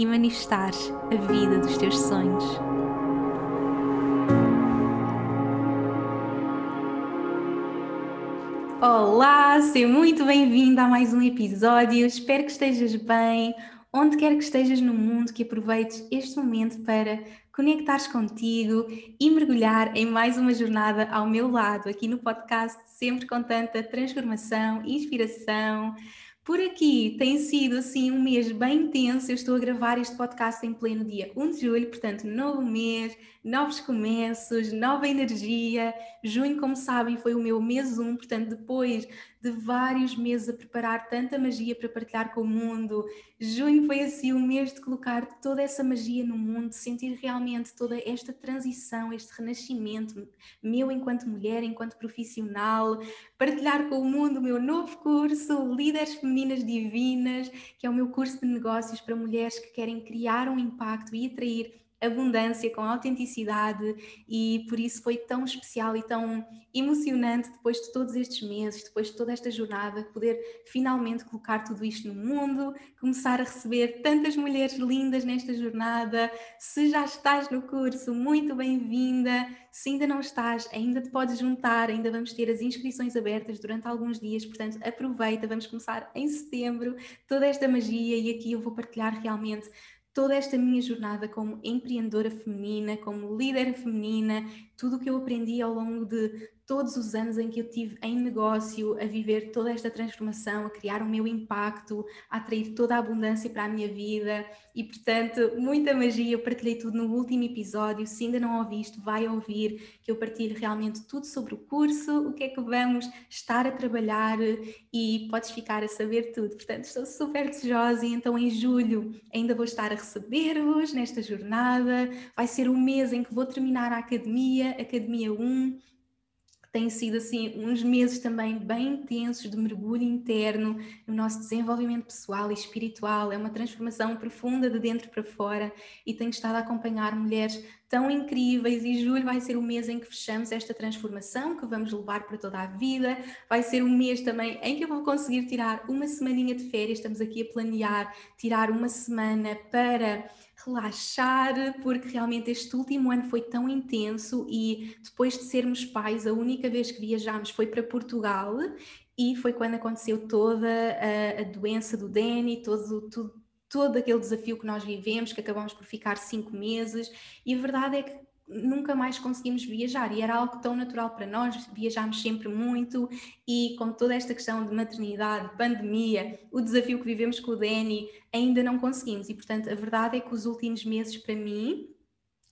e manifestares a vida dos teus sonhos. Olá, seja muito bem-vindo a mais um episódio. Espero que estejas bem, onde quer que estejas no mundo, que aproveites este momento para conectares contigo e mergulhar em mais uma jornada ao meu lado, aqui no podcast, sempre com tanta transformação, inspiração, por aqui tem sido assim um mês bem intenso. Eu estou a gravar este podcast em pleno dia 1 de julho, portanto, novo mês, novos começos, nova energia. Junho, como sabem, foi o meu mês 1, portanto, depois de vários meses a preparar tanta magia para partilhar com o mundo. Junho foi assim o mês de colocar toda essa magia no mundo, sentir realmente toda esta transição, este renascimento meu enquanto mulher, enquanto profissional, partilhar com o mundo o meu novo curso, Líderes Femininas Divinas, que é o meu curso de negócios para mulheres que querem criar um impacto e atrair abundância, com autenticidade e por isso foi tão especial e tão emocionante depois de todos estes meses, depois de toda esta jornada, poder finalmente colocar tudo isto no mundo, começar a receber tantas mulheres lindas nesta jornada. Se já estás no curso, muito bem-vinda. Se ainda não estás, ainda te podes juntar, ainda vamos ter as inscrições abertas durante alguns dias, portanto, aproveita, vamos começar em setembro toda esta magia e aqui eu vou partilhar realmente toda esta minha jornada como empreendedora feminina, como líder feminina, tudo o que eu aprendi ao longo de todos os anos em que eu tive em negócio, a viver toda esta transformação, a criar o meu impacto, a atrair toda a abundância para a minha vida e, portanto, muita magia. Eu partilhei tudo no último episódio. Se ainda não ouviste, vai ouvir, que eu partilho realmente tudo sobre o curso, o que é que vamos estar a trabalhar e podes ficar a saber tudo. Portanto, estou super desejosa e então em julho ainda vou estar a receber-vos nesta jornada. Vai ser o mês em que vou terminar a academia, Academia 1 têm sido assim uns meses também bem intensos de mergulho interno no nosso desenvolvimento pessoal e espiritual. É uma transformação profunda de dentro para fora e tenho estado a acompanhar mulheres tão incríveis e julho vai ser o mês em que fechamos esta transformação que vamos levar para toda a vida. Vai ser um mês também em que eu vou conseguir tirar uma semaninha de férias. Estamos aqui a planear tirar uma semana para relaxar, porque realmente este último ano foi tão intenso e depois de sermos pais, a única vez que viajámos foi para Portugal e foi quando aconteceu toda a, a doença do Danny, todo, todo, todo aquele desafio que nós vivemos, que acabamos por ficar cinco meses, e a verdade é que nunca mais conseguimos viajar. E era algo tão natural para nós, viajámos sempre muito. E com toda esta questão de maternidade, pandemia, o desafio que vivemos com o Dani, ainda não conseguimos. E portanto a verdade é que os últimos meses para mim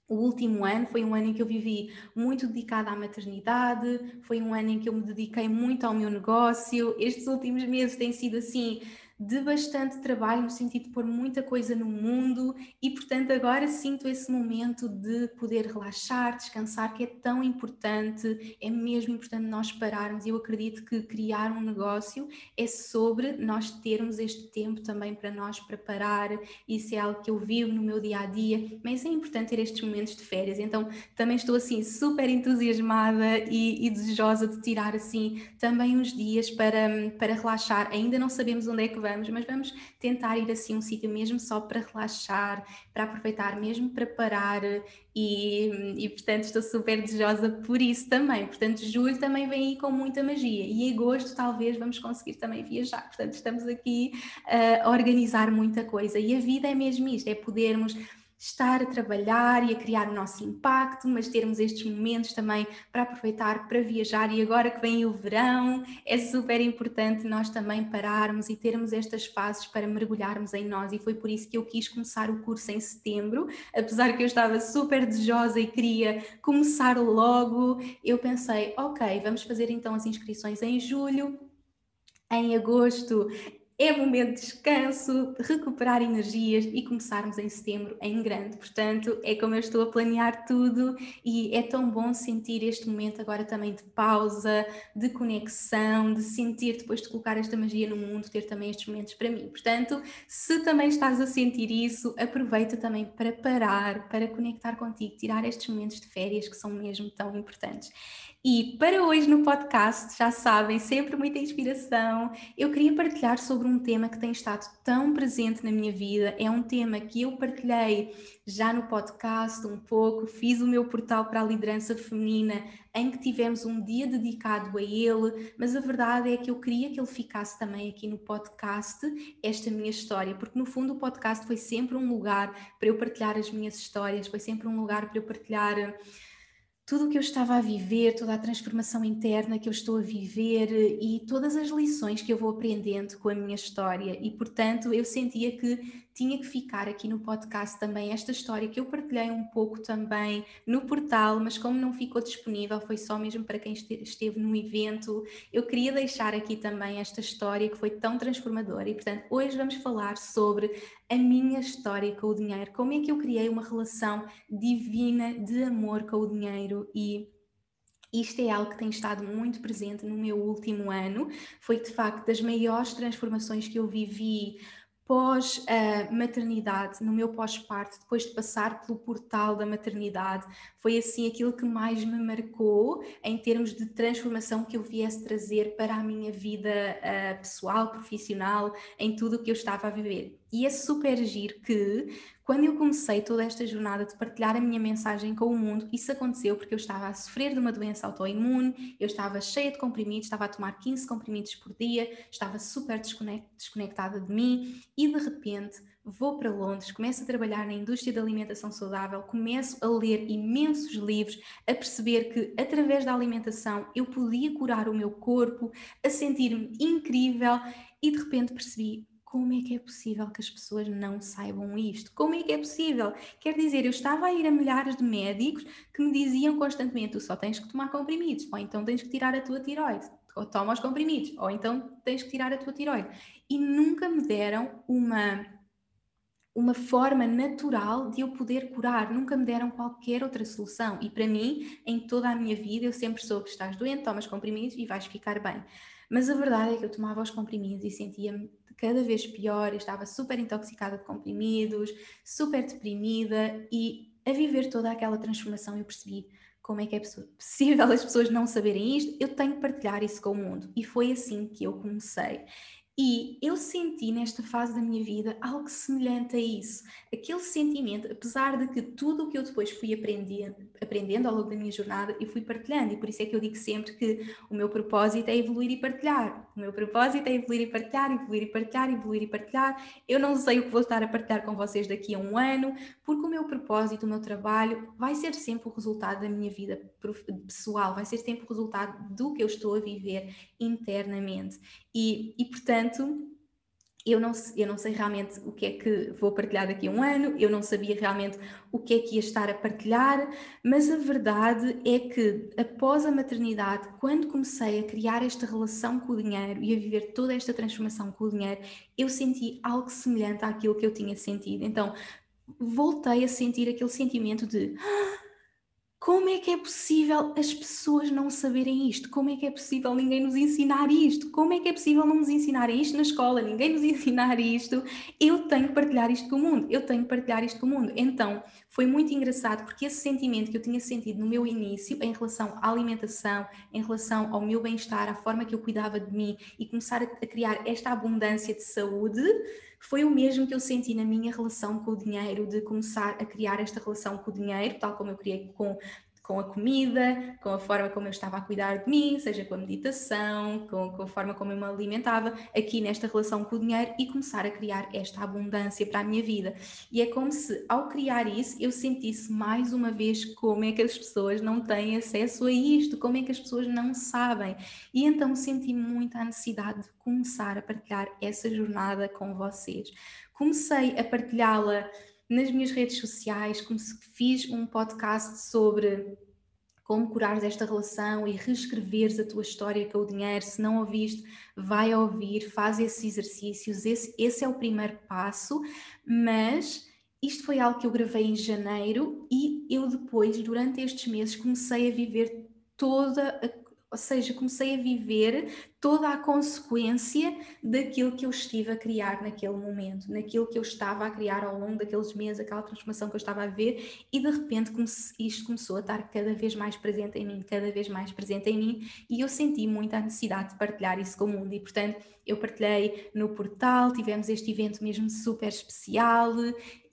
o último ano foi um ano em que eu vivi muito dedicada à maternidade, foi um ano em que eu me dediquei muito ao meu negócio. Estes últimos meses têm sido assim de bastante trabalho, no sentido de pôr muita coisa no mundo e, portanto, agora sinto esse momento de poder relaxar, descansar, que é tão importante, é mesmo importante nós pararmos. Eu acredito que criar um negócio é sobre nós termos este tempo também para nós preparar, isso é algo que eu vivo no meu dia a dia, mas é importante ter estes momentos de férias. Então, também estou assim super entusiasmada e, e desejosa de tirar assim também uns dias para, para relaxar. Ainda não sabemos onde é que vamos vamos, mas vamos tentar ir assim um sítio mesmo só para relaxar, para aproveitar mesmo para parar e, e portanto estou super desejosa por isso também. Portanto, julho também vem aí com muita magia e agosto talvez vamos conseguir também viajar. Portanto, estamos aqui uh, a organizar muita coisa e a vida é mesmo isto, é podermos estar a trabalhar e a criar o nosso impacto, mas termos estes momentos também para aproveitar para viajar. E agora que vem o verão, é super importante nós também pararmos e termos estas fases para mergulharmos em nós. E foi por isso que eu quis começar o curso em setembro, apesar que eu estava super desejosa e queria começar logo. Eu pensei, ok, vamos fazer então as inscrições em julho. Em agosto é momento de descanso, de recuperar energias e começarmos em setembro em grande. Portanto, é como eu estou a planear tudo e é tão bom sentir este momento agora também de pausa, de conexão, de sentir depois de colocar esta magia no mundo, ter também estes momentos para mim. Portanto, se também estás a sentir isso, aproveita também para parar, para conectar contigo, tirar estes momentos de férias que são mesmo tão importantes. E para hoje no podcast, já sabem, sempre muita inspiração. Eu queria partilhar sobre um tema que tem estado tão presente na minha vida. É um tema que eu partilhei já no podcast um pouco, fiz o meu portal para a liderança feminina, em que tivemos um dia dedicado a ele, mas a verdade é que eu queria que ele ficasse também aqui no podcast, esta minha história, porque no fundo o podcast foi sempre um lugar para eu partilhar as minhas histórias, foi sempre um lugar para eu partilhar tudo o que eu estava a viver, toda a transformação interna que eu estou a viver e todas as lições que eu vou aprendendo com a minha história. E, portanto, eu sentia que tinha que ficar aqui no podcast também esta história que eu partilhei um pouco também no portal, mas como não ficou disponível, foi só mesmo para quem esteve no evento. Eu queria deixar aqui também esta história que foi tão transformadora e, portanto, hoje vamos falar sobre a minha história com o dinheiro, como é que eu criei uma relação divina de amor com o dinheiro e isto é algo que tem estado muito presente no meu último ano. Foi de facto das maiores transformações que eu vivi pós a maternidade, no meu pós-parto, depois de passar pelo portal da maternidade, foi assim aquilo que mais me marcou em termos de transformação que eu viesse trazer para a minha vida uh, pessoal, profissional, em tudo o que eu estava a viver. E é super giro que quando eu comecei toda esta jornada de partilhar a minha mensagem com o mundo, isso aconteceu porque eu estava a sofrer de uma doença autoimune, eu estava cheia de comprimidos, estava a tomar 15 comprimidos por dia, estava super desconectada de mim e de repente vou para Londres, começo a trabalhar na indústria da alimentação saudável, começo a ler imensos livros, a perceber que através da alimentação eu podia curar o meu corpo, a sentir-me incrível e de repente percebi como é que é possível que as pessoas não saibam isto? Como é que é possível? Quer dizer, eu estava a ir a milhares de médicos que me diziam constantemente: tu só tens que tomar comprimidos, ou então tens que tirar a tua tiroide, ou toma os comprimidos, ou então tens que tirar a tua tiroide. E nunca me deram uma, uma forma natural de eu poder curar, nunca me deram qualquer outra solução. E para mim, em toda a minha vida, eu sempre soube: estás doente, tomas comprimidos e vais ficar bem. Mas a verdade é que eu tomava os comprimidos e sentia-me cada vez pior, estava super intoxicada de comprimidos, super deprimida e a viver toda aquela transformação eu percebi como é que é possível as pessoas não saberem isto, eu tenho que partilhar isso com o mundo. E foi assim que eu comecei. E eu senti nesta fase da minha vida algo semelhante a isso. Aquele sentimento, apesar de que tudo o que eu depois fui aprendendo, aprendendo ao longo da minha jornada, eu fui partilhando. E por isso é que eu digo sempre que o meu propósito é evoluir e partilhar. O meu propósito é evoluir e partilhar, evoluir e partilhar, evoluir e partilhar. Eu não sei o que vou estar a partilhar com vocês daqui a um ano, porque o meu propósito, o meu trabalho, vai ser sempre o resultado da minha vida pessoal, vai ser sempre o resultado do que eu estou a viver internamente. E, e portanto, eu não, eu não sei realmente o que é que vou partilhar daqui a um ano, eu não sabia realmente o que é que ia estar a partilhar, mas a verdade é que após a maternidade, quando comecei a criar esta relação com o dinheiro e a viver toda esta transformação com o dinheiro, eu senti algo semelhante àquilo que eu tinha sentido. Então, voltei a sentir aquele sentimento de. Ah, como é que é possível as pessoas não saberem isto? Como é que é possível ninguém nos ensinar isto? Como é que é possível não nos ensinarem isto na escola? Ninguém nos ensinar isto? Eu tenho que partilhar isto com o mundo. Eu tenho que partilhar isto com o mundo. Então, foi muito engraçado porque esse sentimento que eu tinha sentido no meu início em relação à alimentação, em relação ao meu bem-estar, à forma que eu cuidava de mim e começar a criar esta abundância de saúde, foi o mesmo que eu senti na minha relação com o dinheiro, de começar a criar esta relação com o dinheiro, tal como eu criei com com a comida, com a forma como eu estava a cuidar de mim, seja com a meditação, com, com, a forma como eu me alimentava, aqui nesta relação com o dinheiro e começar a criar esta abundância para a minha vida. E é como se, ao criar isso, eu sentisse mais uma vez como é que as pessoas não têm acesso a isto, como é que as pessoas não sabem. E então senti muita necessidade de começar a partilhar essa jornada com vocês. Comecei a partilhá-la nas minhas redes sociais, como se fiz um podcast sobre como curares esta relação e reescreveres a tua história com o dinheiro. Se não ouviste, vai ouvir, faz esses exercícios. Esse, esse é o primeiro passo, mas isto foi algo que eu gravei em janeiro e eu depois, durante estes meses, comecei a viver toda a ou seja, comecei a viver toda a consequência daquilo que eu estive a criar naquele momento, naquilo que eu estava a criar ao longo daqueles meses, aquela transformação que eu estava a ver, e de repente isto começou a estar cada vez mais presente em mim, cada vez mais presente em mim, e eu senti muita necessidade de partilhar isso com o mundo, e portanto eu partilhei no portal, tivemos este evento mesmo super especial,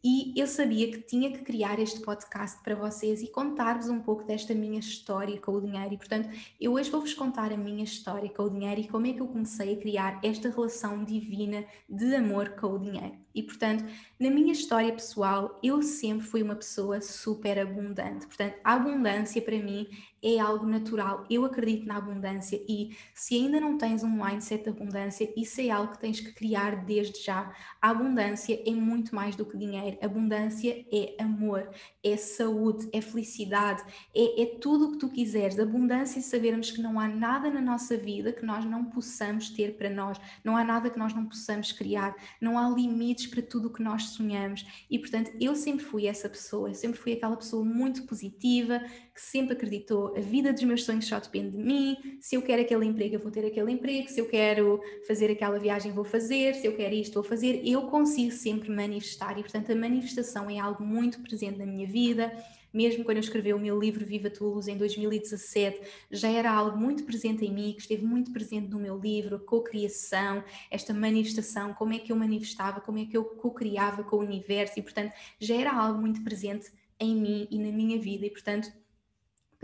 e eu sabia que tinha que criar este podcast para vocês e contar-vos um pouco desta minha história com o dinheiro. E, portanto, eu hoje vou-vos contar a minha história com o dinheiro e como é que eu comecei a criar esta relação divina de amor com o dinheiro. E, portanto, na minha história pessoal, eu sempre fui uma pessoa super abundante. Portanto, a abundância para mim é algo natural. Eu acredito na abundância e se ainda não tens um mindset de abundância, isso é algo que tens que criar desde já. A abundância é muito mais do que dinheiro. Abundância é amor, é saúde, é felicidade, é, é tudo o que tu quiseres. Abundância é sabermos que não há nada na nossa vida que nós não possamos ter para nós, não há nada que nós não possamos criar, não há limites para tudo o que nós sonhamos. E portanto, eu sempre fui essa pessoa, eu sempre fui aquela pessoa muito positiva, que sempre acreditou a vida dos meus sonhos só depende de mim. Se eu quero aquele emprego, eu vou ter aquele emprego. Se eu quero fazer aquela viagem, vou fazer. Se eu quero isto, vou fazer. Eu consigo sempre manifestar e portanto a manifestação é algo muito presente na minha vida mesmo quando eu escrevi o meu livro Viva Tua Luz em 2017, já era algo muito presente em mim, que esteve muito presente no meu livro, co-criação, esta manifestação, como é que eu manifestava, como é que eu co-criava com o universo e, portanto, já era algo muito presente em mim e na minha vida e, portanto,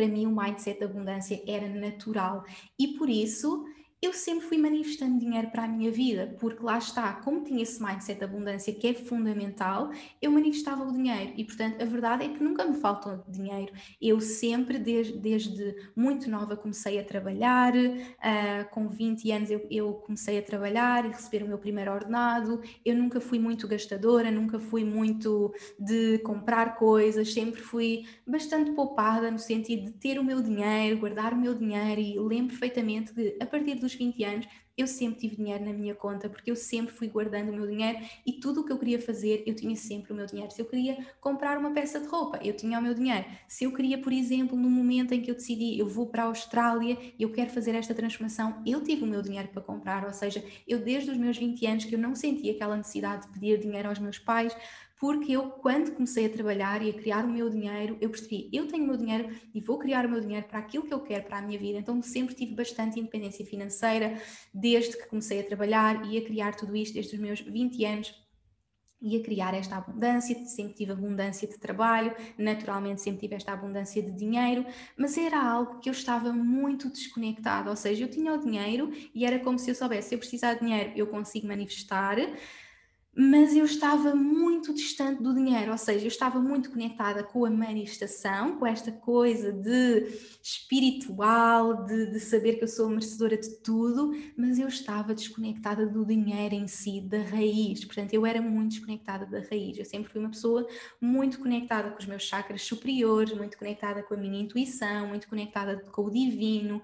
para mim o mindset da abundância era natural. E por isso eu sempre fui manifestando dinheiro para a minha vida, porque lá está, como tinha esse mindset de abundância que é fundamental, eu manifestava o dinheiro e, portanto, a verdade é que nunca me faltou dinheiro. Eu sempre, desde, desde muito nova, comecei a trabalhar, uh, com 20 anos eu, eu comecei a trabalhar e receber o meu primeiro ordenado. Eu nunca fui muito gastadora, nunca fui muito de comprar coisas, sempre fui bastante poupada no sentido de ter o meu dinheiro, guardar o meu dinheiro e lembro perfeitamente que a partir dos dos 20 anos, eu sempre tive dinheiro na minha conta, porque eu sempre fui guardando o meu dinheiro e tudo o que eu queria fazer, eu tinha sempre o meu dinheiro. Se eu queria comprar uma peça de roupa, eu tinha o meu dinheiro. Se eu queria, por exemplo, no momento em que eu decidi, eu vou para a Austrália e eu quero fazer esta transformação, eu tive o meu dinheiro para comprar. Ou seja, eu desde os meus 20 anos que eu não sentia aquela necessidade de pedir dinheiro aos meus pais, porque eu, quando comecei a trabalhar e a criar o meu dinheiro, eu percebi, eu tenho o meu dinheiro e vou criar o meu dinheiro para aquilo que eu quero para a minha vida. Então sempre tive bastante independência financeira, desde que comecei a trabalhar e a criar tudo isto, desde os meus 20 anos e a criar esta abundância, sempre tive abundância de trabalho, naturalmente sempre tive esta abundância de dinheiro, mas era algo que eu estava muito desconectada, ou seja, eu tinha o dinheiro e era como se eu soubesse, se eu precisar de dinheiro, eu consigo manifestar, mas eu estava muito distante do dinheiro, ou seja, eu estava muito conectada com a manifestação, com esta coisa de espiritual, de, de, saber que eu sou merecedora de tudo, mas eu estava desconectada do dinheiro em si, da raiz. Portanto, eu era muito desconectada da raiz. Eu sempre fui uma pessoa muito conectada com os meus chakras superiores, muito conectada com a minha intuição, muito conectada com o divino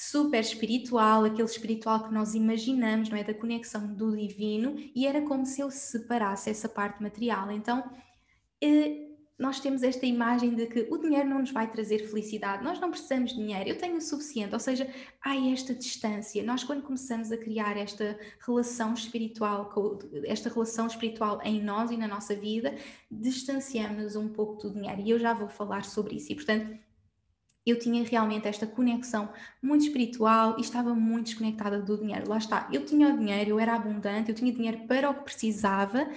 super espiritual, aquele espiritual que nós imaginamos, não é? Da conexão do divino, e era como se eu separasse essa parte material. Então, eh, nós temos esta imagem de que o dinheiro não nos vai trazer felicidade, nós não precisamos de dinheiro, eu tenho o suficiente, ou seja, há esta distância. Nós, quando começamos a criar esta relação espiritual, esta relação espiritual em nós e na nossa vida, distanciamos-nos um pouco do dinheiro, e eu já vou falar sobre isso, e portanto eu tinha realmente esta conexão muito espiritual e estava muito desconectada do dinheiro. Lá está, eu tinha o dinheiro, eu era abundante, eu tinha dinheiro para o que precisava,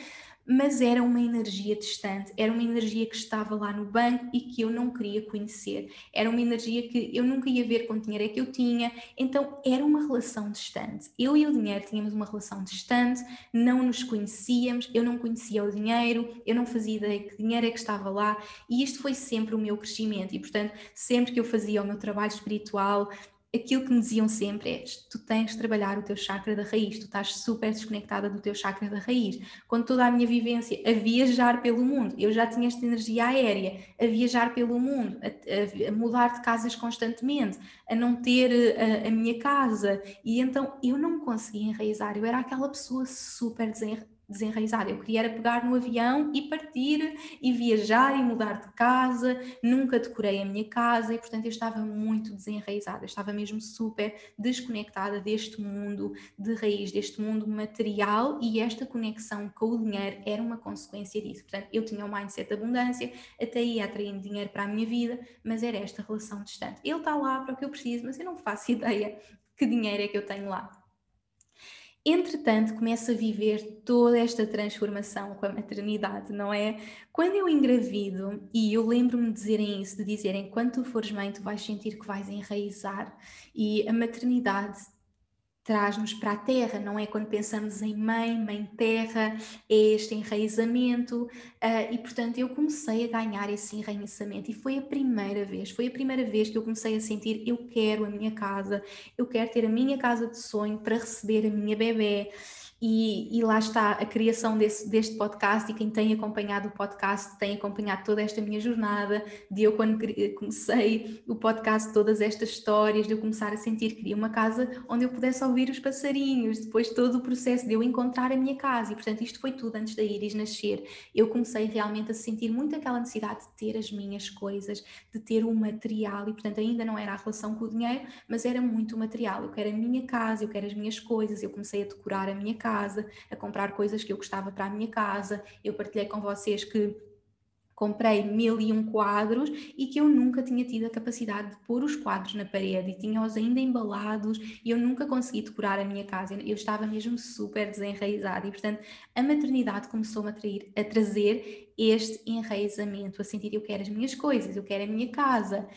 mas era uma energia distante, era uma energia que estava lá no banco e que eu não queria conhecer, era uma energia que eu nunca ia ver quanto dinheiro é que eu tinha, então era uma relação distante. Eu e o dinheiro tínhamos uma relação distante, não nos conhecíamos, eu não conhecia o dinheiro, eu não fazia ideia que dinheiro é que estava lá. E isto foi sempre o meu crescimento. E, portanto, sempre que eu fazia o meu trabalho espiritual, aquilo que me diziam sempre é: tu tens de trabalhar o teu chakra da raiz, tu estás super desconectada do teu chakra da raiz. Quando toda a minha vivência a viajar pelo mundo, eu já tinha esta energia aérea, a viajar pelo mundo, a, a mudar de casas constantemente, a não ter a, a, minha casa, e então eu não conseguia enraizar, eu era aquela pessoa super desenraizada desenraizada. Eu queria era pegar no avião e partir e viajar e mudar de casa. Nunca decorei a minha casa e, portanto, eu estava muito desenraizada. Eu estava mesmo super desconectada deste mundo de raiz, deste mundo material e esta conexão com o dinheiro era uma consequência disso. Portanto, eu tinha um mindset de abundância, até ia atraindo dinheiro para a minha vida, mas era esta relação distante. Ele está lá para o que eu preciso, mas eu não faço ideia que dinheiro é que eu tenho lá. Entretanto, começo a viver toda esta transformação com a maternidade, não é? Quando eu engravido, e eu lembro-me de dizerem isso, de dizerem quando tu fores mãe, tu vais sentir que vais enraizar, e a maternidade traz-nos para a terra, não é? Quando pensamos em mãe, mãe terra, é este enraizamento, uh, e portanto eu comecei a ganhar esse enraizamento, e foi a primeira vez, foi a primeira vez que eu comecei a sentir: eu quero a minha casa, eu quero ter a minha casa de sonho para receber a minha bebê. E, e, lá está a criação desse, deste podcast e quem tem acompanhado o podcast tem acompanhado toda esta minha jornada de eu quando comecei o podcast todas estas histórias de eu começar a sentir que queria uma casa onde eu pudesse ouvir os passarinhos depois todo o processo de eu encontrar a minha casa. E portanto isto foi tudo antes da Iris nascer. Eu comecei realmente a sentir muito aquela necessidade de ter as minhas coisas de ter o material. E portanto ainda não era a relação com o dinheiro mas era muito material. Eu quero a minha casa eu quero as minhas coisas. Eu comecei a decorar a minha casa casa, a comprar coisas que eu gostava para a minha casa. Eu partilhei com vocês que comprei mil e um quadros e que eu nunca tinha tido a capacidade de pôr os quadros na parede e tinha-os ainda embalados e eu nunca consegui decorar a minha casa. Eu estava mesmo super desenraizada e, portanto, a maternidade começou-me a, a trazer este enraizamento, a sentir eu quero as minhas coisas, eu quero a minha casa.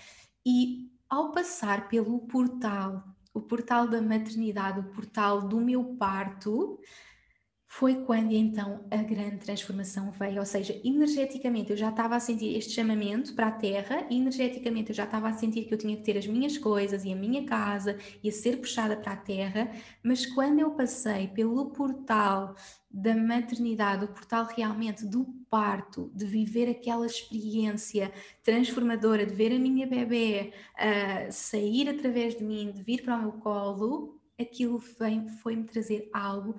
E ao passar pelo portal o portal da maternidade, o portal do meu parto, foi quando então a grande transformação veio, ou seja, energeticamente eu já estava a sentir este chamamento para a terra, energeticamente eu já estava a sentir que eu tinha que ter as minhas coisas e a minha casa e a ser puxada para a terra, mas quando eu passei pelo portal da maternidade, o portal realmente do parto, de viver aquela experiência transformadora, de ver a minha bebê uh, sair através de mim, de vir para o meu colo, aquilo foi-me trazer algo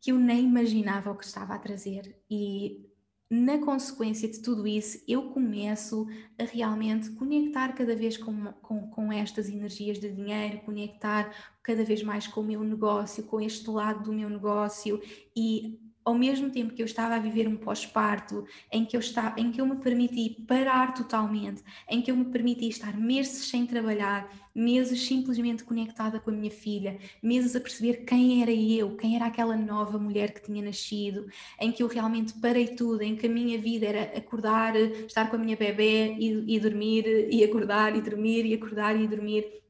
que eu nem imaginava o que estava a trazer. E na consequência de tudo isso, eu começo a realmente conectar cada vez com, com, com, estas energias de dinheiro, conectar cada vez mais com o meu negócio, com este lado do meu negócio e ao mesmo tempo que eu estava a viver um pós-parto, em que eu estava, em que eu me permiti parar totalmente, em que eu me permiti estar meses sem trabalhar, meses simplesmente conectada com a minha filha, meses a perceber quem era eu, quem era aquela nova mulher que tinha nascido, em que eu realmente parei tudo, em que a minha vida era acordar, estar com a minha bebê e, e dormir, e acordar e dormir, e acordar e dormir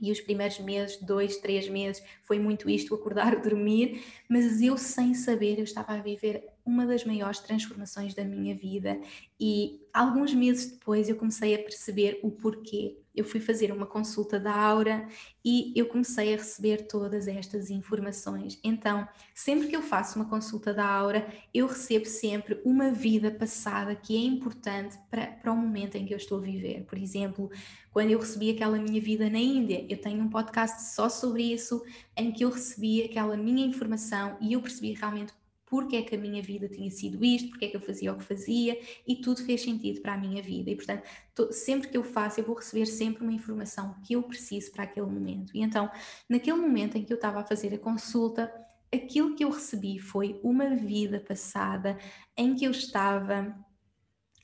e os primeiros meses, dois, três meses, foi muito isto, acordar, dormir, mas eu sem saber, eu estava a viver uma das maiores transformações da minha vida e alguns meses depois eu comecei a perceber o porquê. Eu fui fazer uma consulta da Aura e eu comecei a receber todas estas informações. Então, sempre que eu faço uma consulta da Aura, eu recebo sempre uma vida passada que é importante para, para o momento em que eu estou a viver. Por exemplo, quando eu recebi aquela minha vida na Índia, eu tenho um podcast só sobre isso, em que eu recebi aquela minha informação e eu percebi realmente porque é que a minha vida tinha sido isto, porque é que eu fazia o que fazia e tudo fez sentido para a minha vida. E portanto, sempre que eu faço, eu vou receber sempre uma informação que eu preciso para aquele momento. E então, naquele momento em que eu estava a fazer a consulta, aquilo que eu recebi foi uma vida passada em que eu estava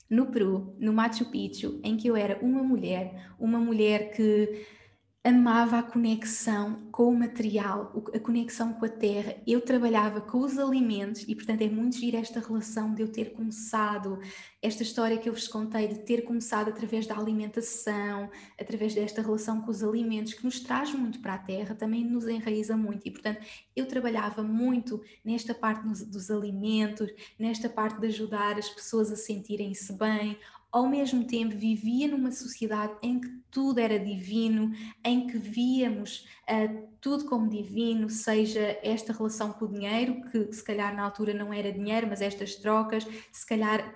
no Peru, no Machu Picchu, em que eu era uma mulher, uma mulher que amava a conexão com o material, a conexão com a terra. Eu trabalhava com os alimentos e, portanto, é muito gira esta relação de eu ter começado, esta história que eu vos contei, de ter começado através da alimentação, através desta relação com os alimentos, que nos traz muito para a terra, também nos enraiza muito. E, portanto, eu trabalhava muito nesta parte dos alimentos, nesta parte de ajudar as pessoas a sentirem-se bem, ao mesmo tempo vivia numa sociedade em que tudo era divino, em que víamos uh, tudo como divino, seja esta relação com o dinheiro, que se calhar na altura não era dinheiro, mas estas trocas, se calhar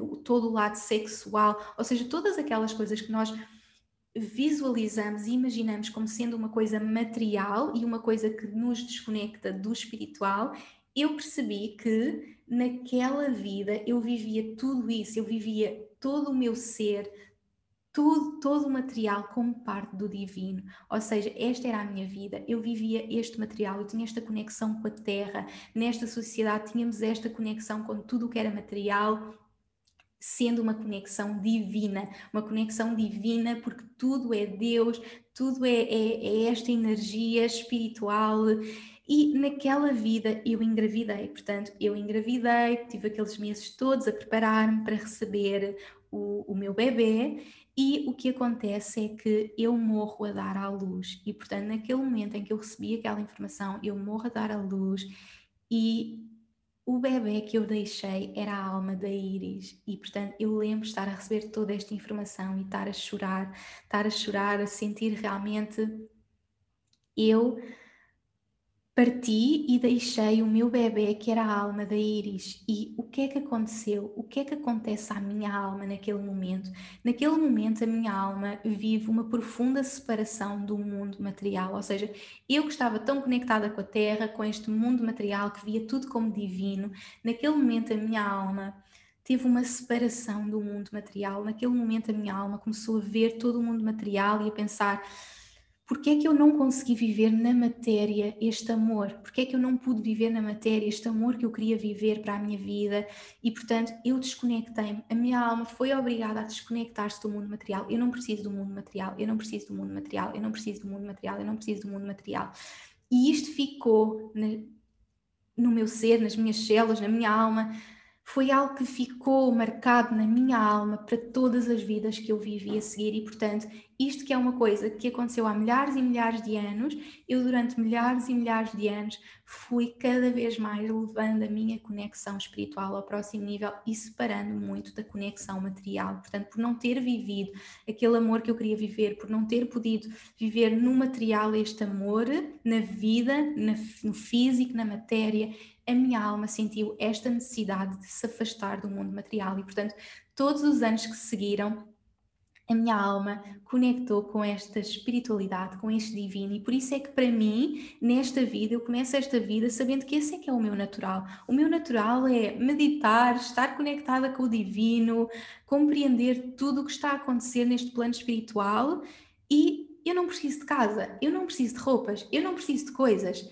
uh, todo o lado sexual, ou seja, todas aquelas coisas que nós visualizamos e imaginamos como sendo uma coisa material e uma coisa que nos desconecta do espiritual, eu percebi que naquela vida eu vivia tudo isso, eu vivia todo o meu ser, tudo, todo o material como parte do divino. Ou seja, esta era a minha vida, eu vivia este material, eu tinha esta conexão com a terra, nesta sociedade tínhamos esta conexão com tudo o que era material sendo uma conexão divina, uma conexão divina porque tudo é Deus, tudo é, é, é esta energia espiritual. E naquela vida eu engravidei, portanto, eu engravidei, tive aqueles meses todos a preparar-me para receber o, o meu bebê e o que acontece é que eu morro a dar à luz. E, portanto, naquele momento em que eu recebi aquela informação, eu morro a dar à luz e o bebê que eu deixei era a alma da Iris e, portanto, eu lembro estar a receber toda esta informação e estar a chorar, estar a chorar, a sentir realmente eu Parti e deixei o meu bebê, que era a alma da Iris. E o que é que aconteceu? O que é que acontece à minha alma naquele momento? Naquele momento, a minha alma vive uma profunda separação do mundo material. Ou seja, eu que estava tão conectada com a Terra, com este mundo material, que via tudo como divino, naquele momento, a minha alma teve uma separação do mundo material. Naquele momento, a minha alma começou a ver todo o mundo material e a pensar porque é que eu não consegui viver na matéria este amor? Porque é que eu não pude viver na matéria este amor que eu queria viver para a minha vida? E portanto, eu desconectei-me. A minha alma foi obrigada a desconectar-se do mundo material. Eu não preciso do mundo material, eu não preciso do mundo material, eu não preciso do mundo material, eu não preciso do mundo material. E isto ficou na, no meu ser, nas minhas células, na minha alma, foi algo que ficou marcado na minha alma para todas as vidas que eu vivi a seguir e, portanto, isto que é uma coisa que aconteceu há milhares e milhares de anos, eu durante milhares e milhares de anos fui cada vez mais levando a minha conexão espiritual ao próximo nível e separando muito da conexão material. Portanto, por não ter vivido aquele amor que eu queria viver, por não ter podido viver no material este amor, na vida, no físico, na matéria, a minha alma sentiu esta necessidade de se afastar do mundo material e, portanto, todos os anos que seguiram, a minha alma conectou com esta espiritualidade, com este divino, e por isso é que para mim, nesta vida, eu começo esta vida sabendo que esse é que é o meu natural. O meu natural é meditar, estar conectada com o divino, compreender tudo o que está a acontecer neste plano espiritual e eu não preciso de casa, eu não preciso de roupas, eu não preciso de coisas,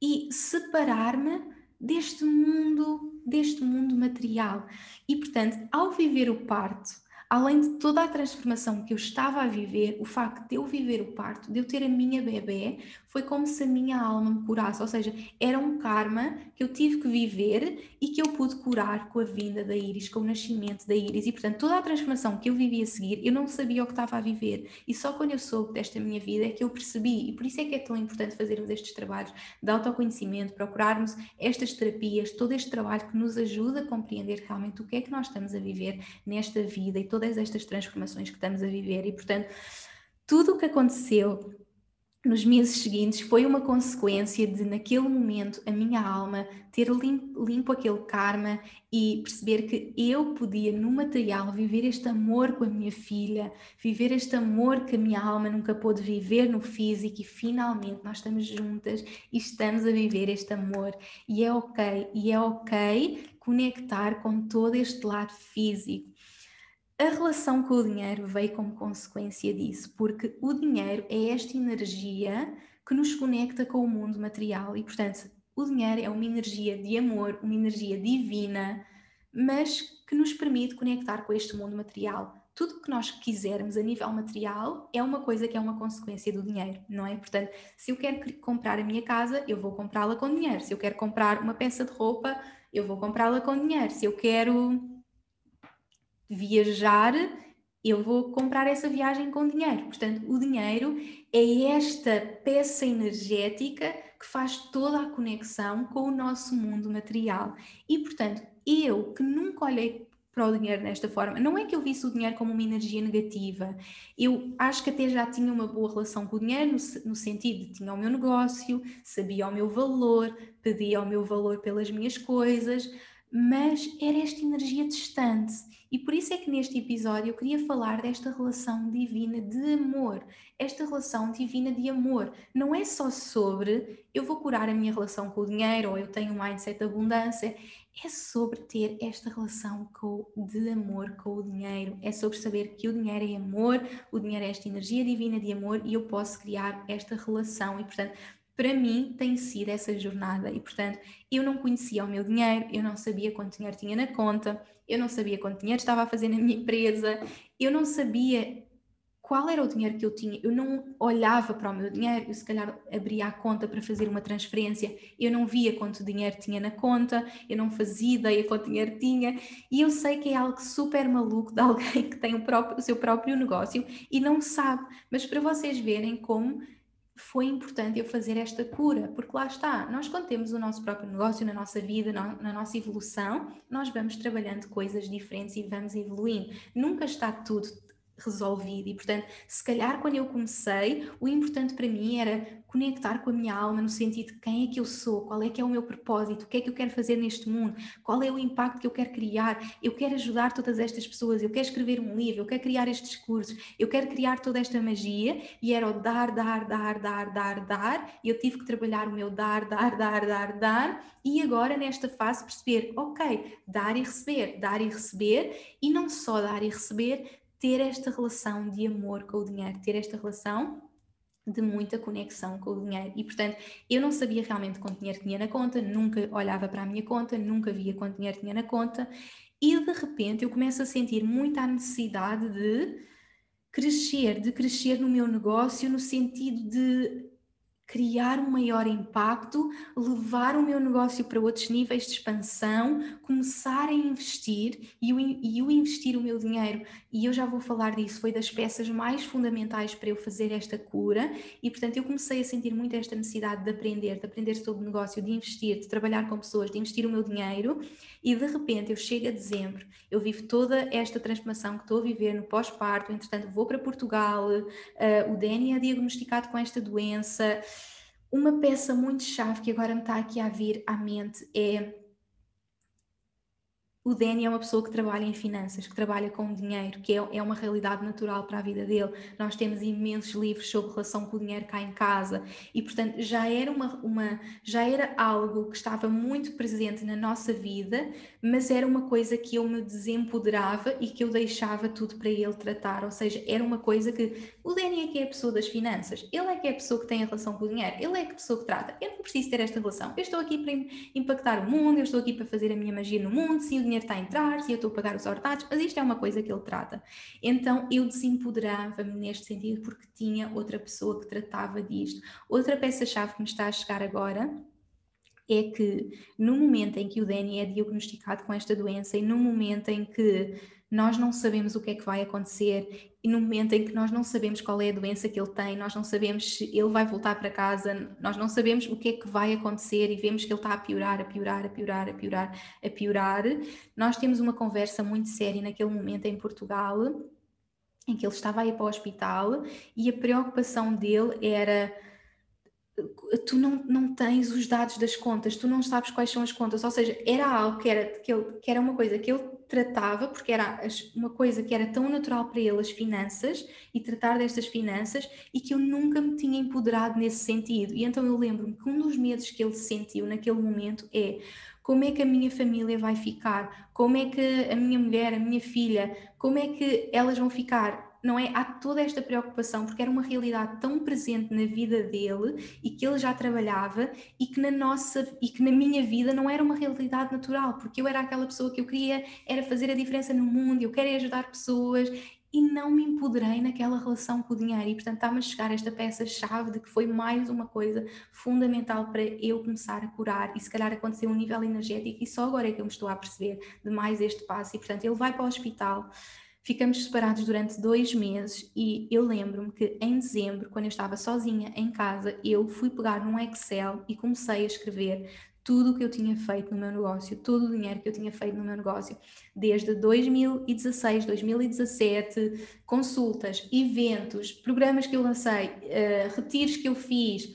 e separar-me deste mundo, deste mundo material. E portanto, ao viver o parto, além de toda a transformação que eu estava a viver, o facto de eu viver o parto, de eu ter a minha bebê, foi como se a minha alma me curasse, ou seja, era um karma que eu tive que viver e que eu pude curar com a vinda da Iris, com o nascimento da Iris. E portanto, toda a transformação que eu vivi a seguir, eu não sabia o que estava a viver. E só quando eu soube desta minha vida é que eu percebi. E por isso é que é tão importante fazermos estes trabalhos de autoconhecimento, procurarmos estas terapias, todo este trabalho que nos ajuda a compreender realmente o que é que nós estamos a viver nesta vida e todas estas transformações que estamos a viver. E, portanto, tudo o que aconteceu nos meses seguintes foi uma consequência de, naquele momento, a minha alma ter limpo, limpo, aquele karma e perceber que eu podia, no material, viver este amor com a minha filha, viver este amor que a minha alma nunca pôde viver no físico e finalmente nós estamos juntas e estamos a viver este amor. E é ok, e é ok conectar com todo este lado físico a relação com o dinheiro veio como consequência disso, porque o dinheiro é esta energia que nos conecta com o mundo material e, portanto, o dinheiro é uma energia de amor, uma energia divina, mas que nos permite conectar com este mundo material. Tudo que nós quisermos a nível material é uma coisa que é uma consequência do dinheiro, não é? Portanto, se eu quero comprar a minha casa, eu vou comprá-la com dinheiro. Se eu quero comprar uma peça de roupa, eu vou comprá-la com dinheiro. Se eu quero viajar, eu vou comprar essa viagem com dinheiro. Portanto, o dinheiro é esta peça energética que faz toda a conexão com o nosso mundo material. E, portanto, eu que nunca olhei para o dinheiro desta forma. Não é que eu visse o dinheiro como uma energia negativa. Eu acho que até já tinha uma boa relação com o dinheiro, no, no sentido de tinha o meu negócio, sabia o meu valor, pedia o meu valor pelas minhas coisas, mas era esta energia distante. E por isso é que neste episódio eu queria falar desta relação divina de amor. Esta relação divina de amor não é só sobre eu vou curar a minha relação com o dinheiro ou eu tenho um mindset de abundância, é sobre ter esta relação com, de amor com o dinheiro. É sobre saber que o dinheiro é amor, o dinheiro é esta energia divina de amor e eu posso criar esta relação. E portanto, para mim tem sido essa jornada e portanto eu não conhecia o meu dinheiro, eu não sabia quanto dinheiro tinha na conta, eu não sabia quanto dinheiro estava a fazer na minha empresa, eu não sabia qual era o dinheiro que eu tinha, eu não olhava para o meu dinheiro, eu se calhar abria a conta para fazer uma transferência, eu não via quanto dinheiro tinha na conta, eu não fazia ideia quanto dinheiro tinha, e eu sei que é algo super maluco de alguém que tem o, próprio, o seu próprio negócio e não sabe, mas para vocês verem como foi importante eu fazer esta cura, porque lá está, nós quando temos o nosso próprio negócio na nossa vida, na, na, nossa evolução, nós vamos trabalhando coisas diferentes e vamos evoluindo. Nunca está tudo resolvido. E portanto, se calhar quando eu comecei, o importante para mim era conectar com a minha alma no sentido de quem é que eu sou, qual é que é o meu propósito, o que é que eu quero fazer neste mundo, qual é o impacto que eu quero criar, eu quero ajudar todas estas pessoas, eu quero escrever um livro, eu quero criar estes cursos, eu quero criar toda esta magia. E era o dar, dar, dar, dar, dar, dar, e eu tive que trabalhar o meu dar, dar, dar, dar, dar, e agora nesta fase perceber, ok, dar e receber, dar e receber, e não só dar e receber, ter esta relação de amor com o dinheiro, ter esta relação de muita conexão com o dinheiro. E, portanto, eu não sabia realmente quanto dinheiro tinha na conta, nunca olhava para a minha conta, nunca via quanto dinheiro tinha na conta, e de repente eu começo a sentir muita necessidade de crescer, de crescer no meu negócio, no sentido de criar um maior impacto, levar o meu negócio para outros níveis de expansão, começar a investir e o, e investir o meu dinheiro. E eu já vou falar disso, foi das peças mais fundamentais para eu fazer esta cura. E portanto, eu comecei a sentir muito esta necessidade de aprender, de aprender sobre negócio, de investir, de trabalhar com pessoas, de investir o meu dinheiro. E de repente, eu chego a dezembro, eu vivo toda esta transformação que estou a viver no pós-parto. Entretanto, vou para Portugal, uh, o Dani é diagnosticado com esta doença. Uma peça muito chave que agora me está aqui a vir à mente é o Danny é uma pessoa que trabalha em finanças, que trabalha com dinheiro, que é, é uma realidade natural para a vida dele. Nós temos imensos livros sobre relação com o dinheiro cá em casa e, portanto, já era, uma, uma, já era algo que estava muito presente na nossa vida, mas era uma coisa que eu me desempoderava e que eu deixava tudo para ele tratar. Ou seja, era uma coisa que o Danny é que é a pessoa das finanças, ele é que é a pessoa que tem a relação com o dinheiro, ele é a pessoa que trata. Eu não preciso ter esta relação. Eu estou aqui para impactar o mundo, eu estou aqui para fazer a minha magia no mundo. Se o dinheiro dinheiro está a entrar, se eu estou a pagar os ordenados, mas isto é uma coisa que ele trata. Então eu desempoderava-me neste sentido porque tinha outra pessoa que tratava disto. Outra peça-chave que me está a chegar agora é que no momento em que o Danny é diagnosticado com esta doença e no momento em que nós não sabemos o que é que vai acontecer e no momento em que nós não sabemos qual é a doença que ele tem, nós não sabemos se ele vai voltar para casa, nós não sabemos o que é que vai acontecer e vemos que ele está a piorar, a piorar, a piorar, a piorar, a piorar. Nós temos uma conversa muito séria naquele momento em Portugal, em que ele estava a ir para o hospital e a preocupação dele era tu não, não tens os dados das contas, tu não sabes quais são as contas, ou seja, era algo que era, que, ele, que era uma coisa que ele tratava, porque era uma coisa que era tão natural para ele, as finanças, e tratar destas finanças, e que eu nunca me tinha empoderado nesse sentido. E então eu lembro-me que um dos medos que ele sentiu naquele momento é como é que a minha família vai ficar, como é que a minha mulher, a minha filha, como é que elas vão ficar não é? Há toda esta preocupação, porque era uma realidade tão presente na vida dele e que ele já trabalhava e que na nossa e que na minha vida não era uma realidade natural, porque eu era aquela pessoa que eu queria era fazer a diferença no mundo, eu queria ajudar pessoas e não me empoderei naquela relação com o dinheiro. E portanto está-me a chegar esta peça-chave de que foi mais uma coisa fundamental para eu começar a curar e se calhar acontecer um nível energético e só agora é que eu me estou a perceber de mais este passo. E portanto ele vai para o hospital Ficamos separados durante dois meses e eu lembro-me que em dezembro, quando eu estava sozinha em casa, eu fui pegar num Excel e comecei a escrever tudo o que eu tinha feito no meu negócio, todo o dinheiro que eu tinha feito no meu negócio, desde 2016, 2017, consultas, eventos, programas que eu lancei, uh, retiros que eu fiz,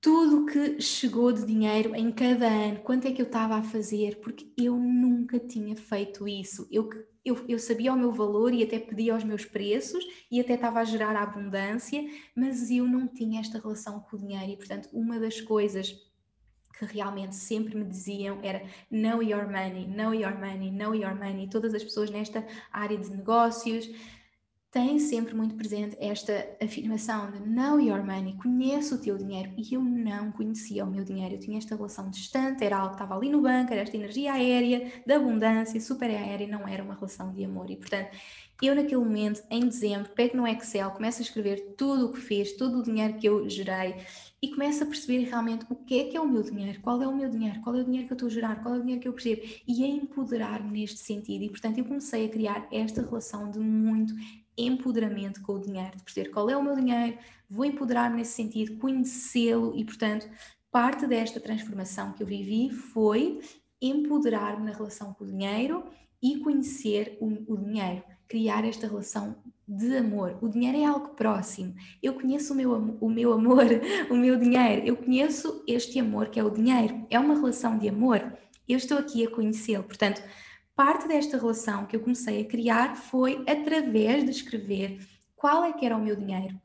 tudo que chegou de dinheiro em cada ano, quanto é que eu estava a fazer, porque eu nunca tinha feito isso. Eu, eu, eu sabia o meu valor e até pedia os meus preços e até estava a gerar a abundância, mas eu não tinha esta relação com o dinheiro e, portanto, uma das coisas que realmente sempre me diziam era know your money, know your money, know your money. Todas as pessoas nesta área de negócios têm sempre muito presente esta afirmação de know your money, conhece o teu dinheiro. E eu não conhecia o meu dinheiro, eu tinha esta relação distante, era algo que estava ali no banco, era esta energia aérea, da abundância, super aérea, não era uma relação de amor. E portanto, eu naquele momento, em dezembro, pego no Excel, começo a escrever tudo o que fiz, todo o dinheiro que eu gerei e começo a perceber realmente o que é que é o meu dinheiro, qual é o meu dinheiro, qual é o dinheiro que eu estou a gerar, qual é o dinheiro que eu percebo e a empoderar-me neste sentido. E portanto eu comecei a criar esta relação de muito empoderamento com o dinheiro, de perceber qual é o meu dinheiro, vou empoderar-me nesse sentido, conhecê-lo e portanto parte desta transformação que eu vivi foi empoderar-me na relação com o dinheiro e conhecer o, o dinheiro criar esta relação de amor. O dinheiro é algo próximo. Eu conheço o meu, o meu amor, o meu dinheiro. Eu conheço este amor que é o dinheiro. É uma relação de amor. Eu estou aqui a conhecê-lo. Portanto, parte desta relação que eu comecei a criar foi através de escrever qual é que era o meu dinheiro,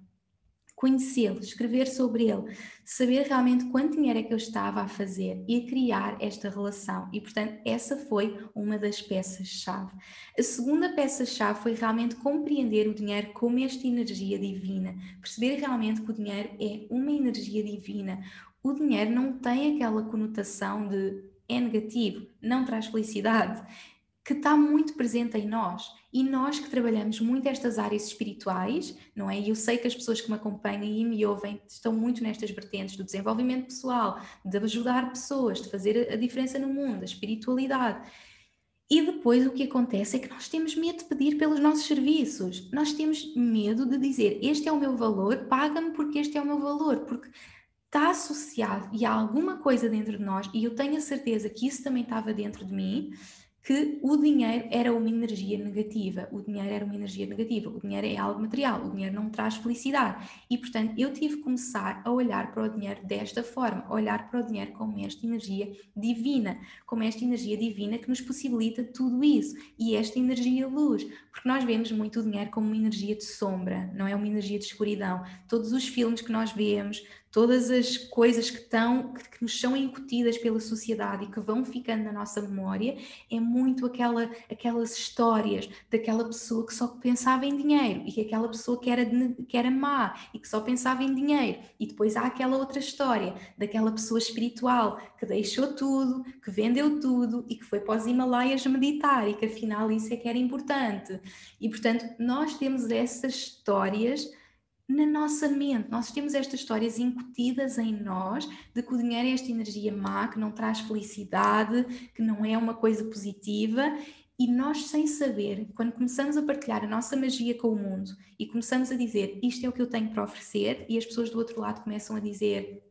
conhecê-lo, escrever sobre ele, saber realmente quanto dinheiro é que eu estava a fazer e a criar esta relação. E, portanto, essa foi uma das peças-chave. A segunda peça-chave foi realmente compreender o dinheiro como esta energia divina, perceber realmente que o dinheiro é uma energia divina. O dinheiro não tem aquela conotação de é negativo, não traz felicidade que está muito presente em nós. E nós que trabalhamos muito estas áreas espirituais, não é? E eu sei que as pessoas que me acompanham e me ouvem estão muito nestas vertentes do desenvolvimento pessoal, de ajudar pessoas, de fazer a diferença no mundo, a espiritualidade. E depois o que acontece é que nós temos medo de pedir pelos nossos serviços. Nós temos medo de dizer: Este é o meu valor, paga-me porque este é o meu valor. Porque está associado e há alguma coisa dentro de nós, e eu tenho a certeza que isso também estava dentro de mim, que o dinheiro era uma energia negativa. O dinheiro era uma energia negativa. O dinheiro é algo material. O dinheiro não traz felicidade. E, portanto, eu tive que começar a olhar para o dinheiro desta forma, olhar para o dinheiro como esta energia divina, como esta energia divina que nos possibilita tudo isso. E esta energia luz. Porque nós vemos muito o dinheiro como uma energia de sombra, não é uma energia de escuridão. Todos os filmes que nós vemos, todas as coisas que, estão, que nos são incutidas pela sociedade e que vão ficando na nossa memória, é muito aquela, aquelas histórias daquela pessoa que só pensava em dinheiro e aquela pessoa que era, que era má e que só pensava em dinheiro. E depois há aquela outra história daquela pessoa espiritual que deixou tudo, que vendeu tudo e que foi para os Himalaias meditar e que afinal isso é que era importante. E portanto, nós temos essas histórias na nossa mente. Nós temos estas histórias incutidas em nós de que o dinheiro é esta energia má, que não traz felicidade, que não é uma coisa positiva. E nós, sem saber, quando começamos a partilhar a nossa magia com o mundo e começamos a dizer isto é o que eu tenho para oferecer, e as pessoas do outro lado começam a dizer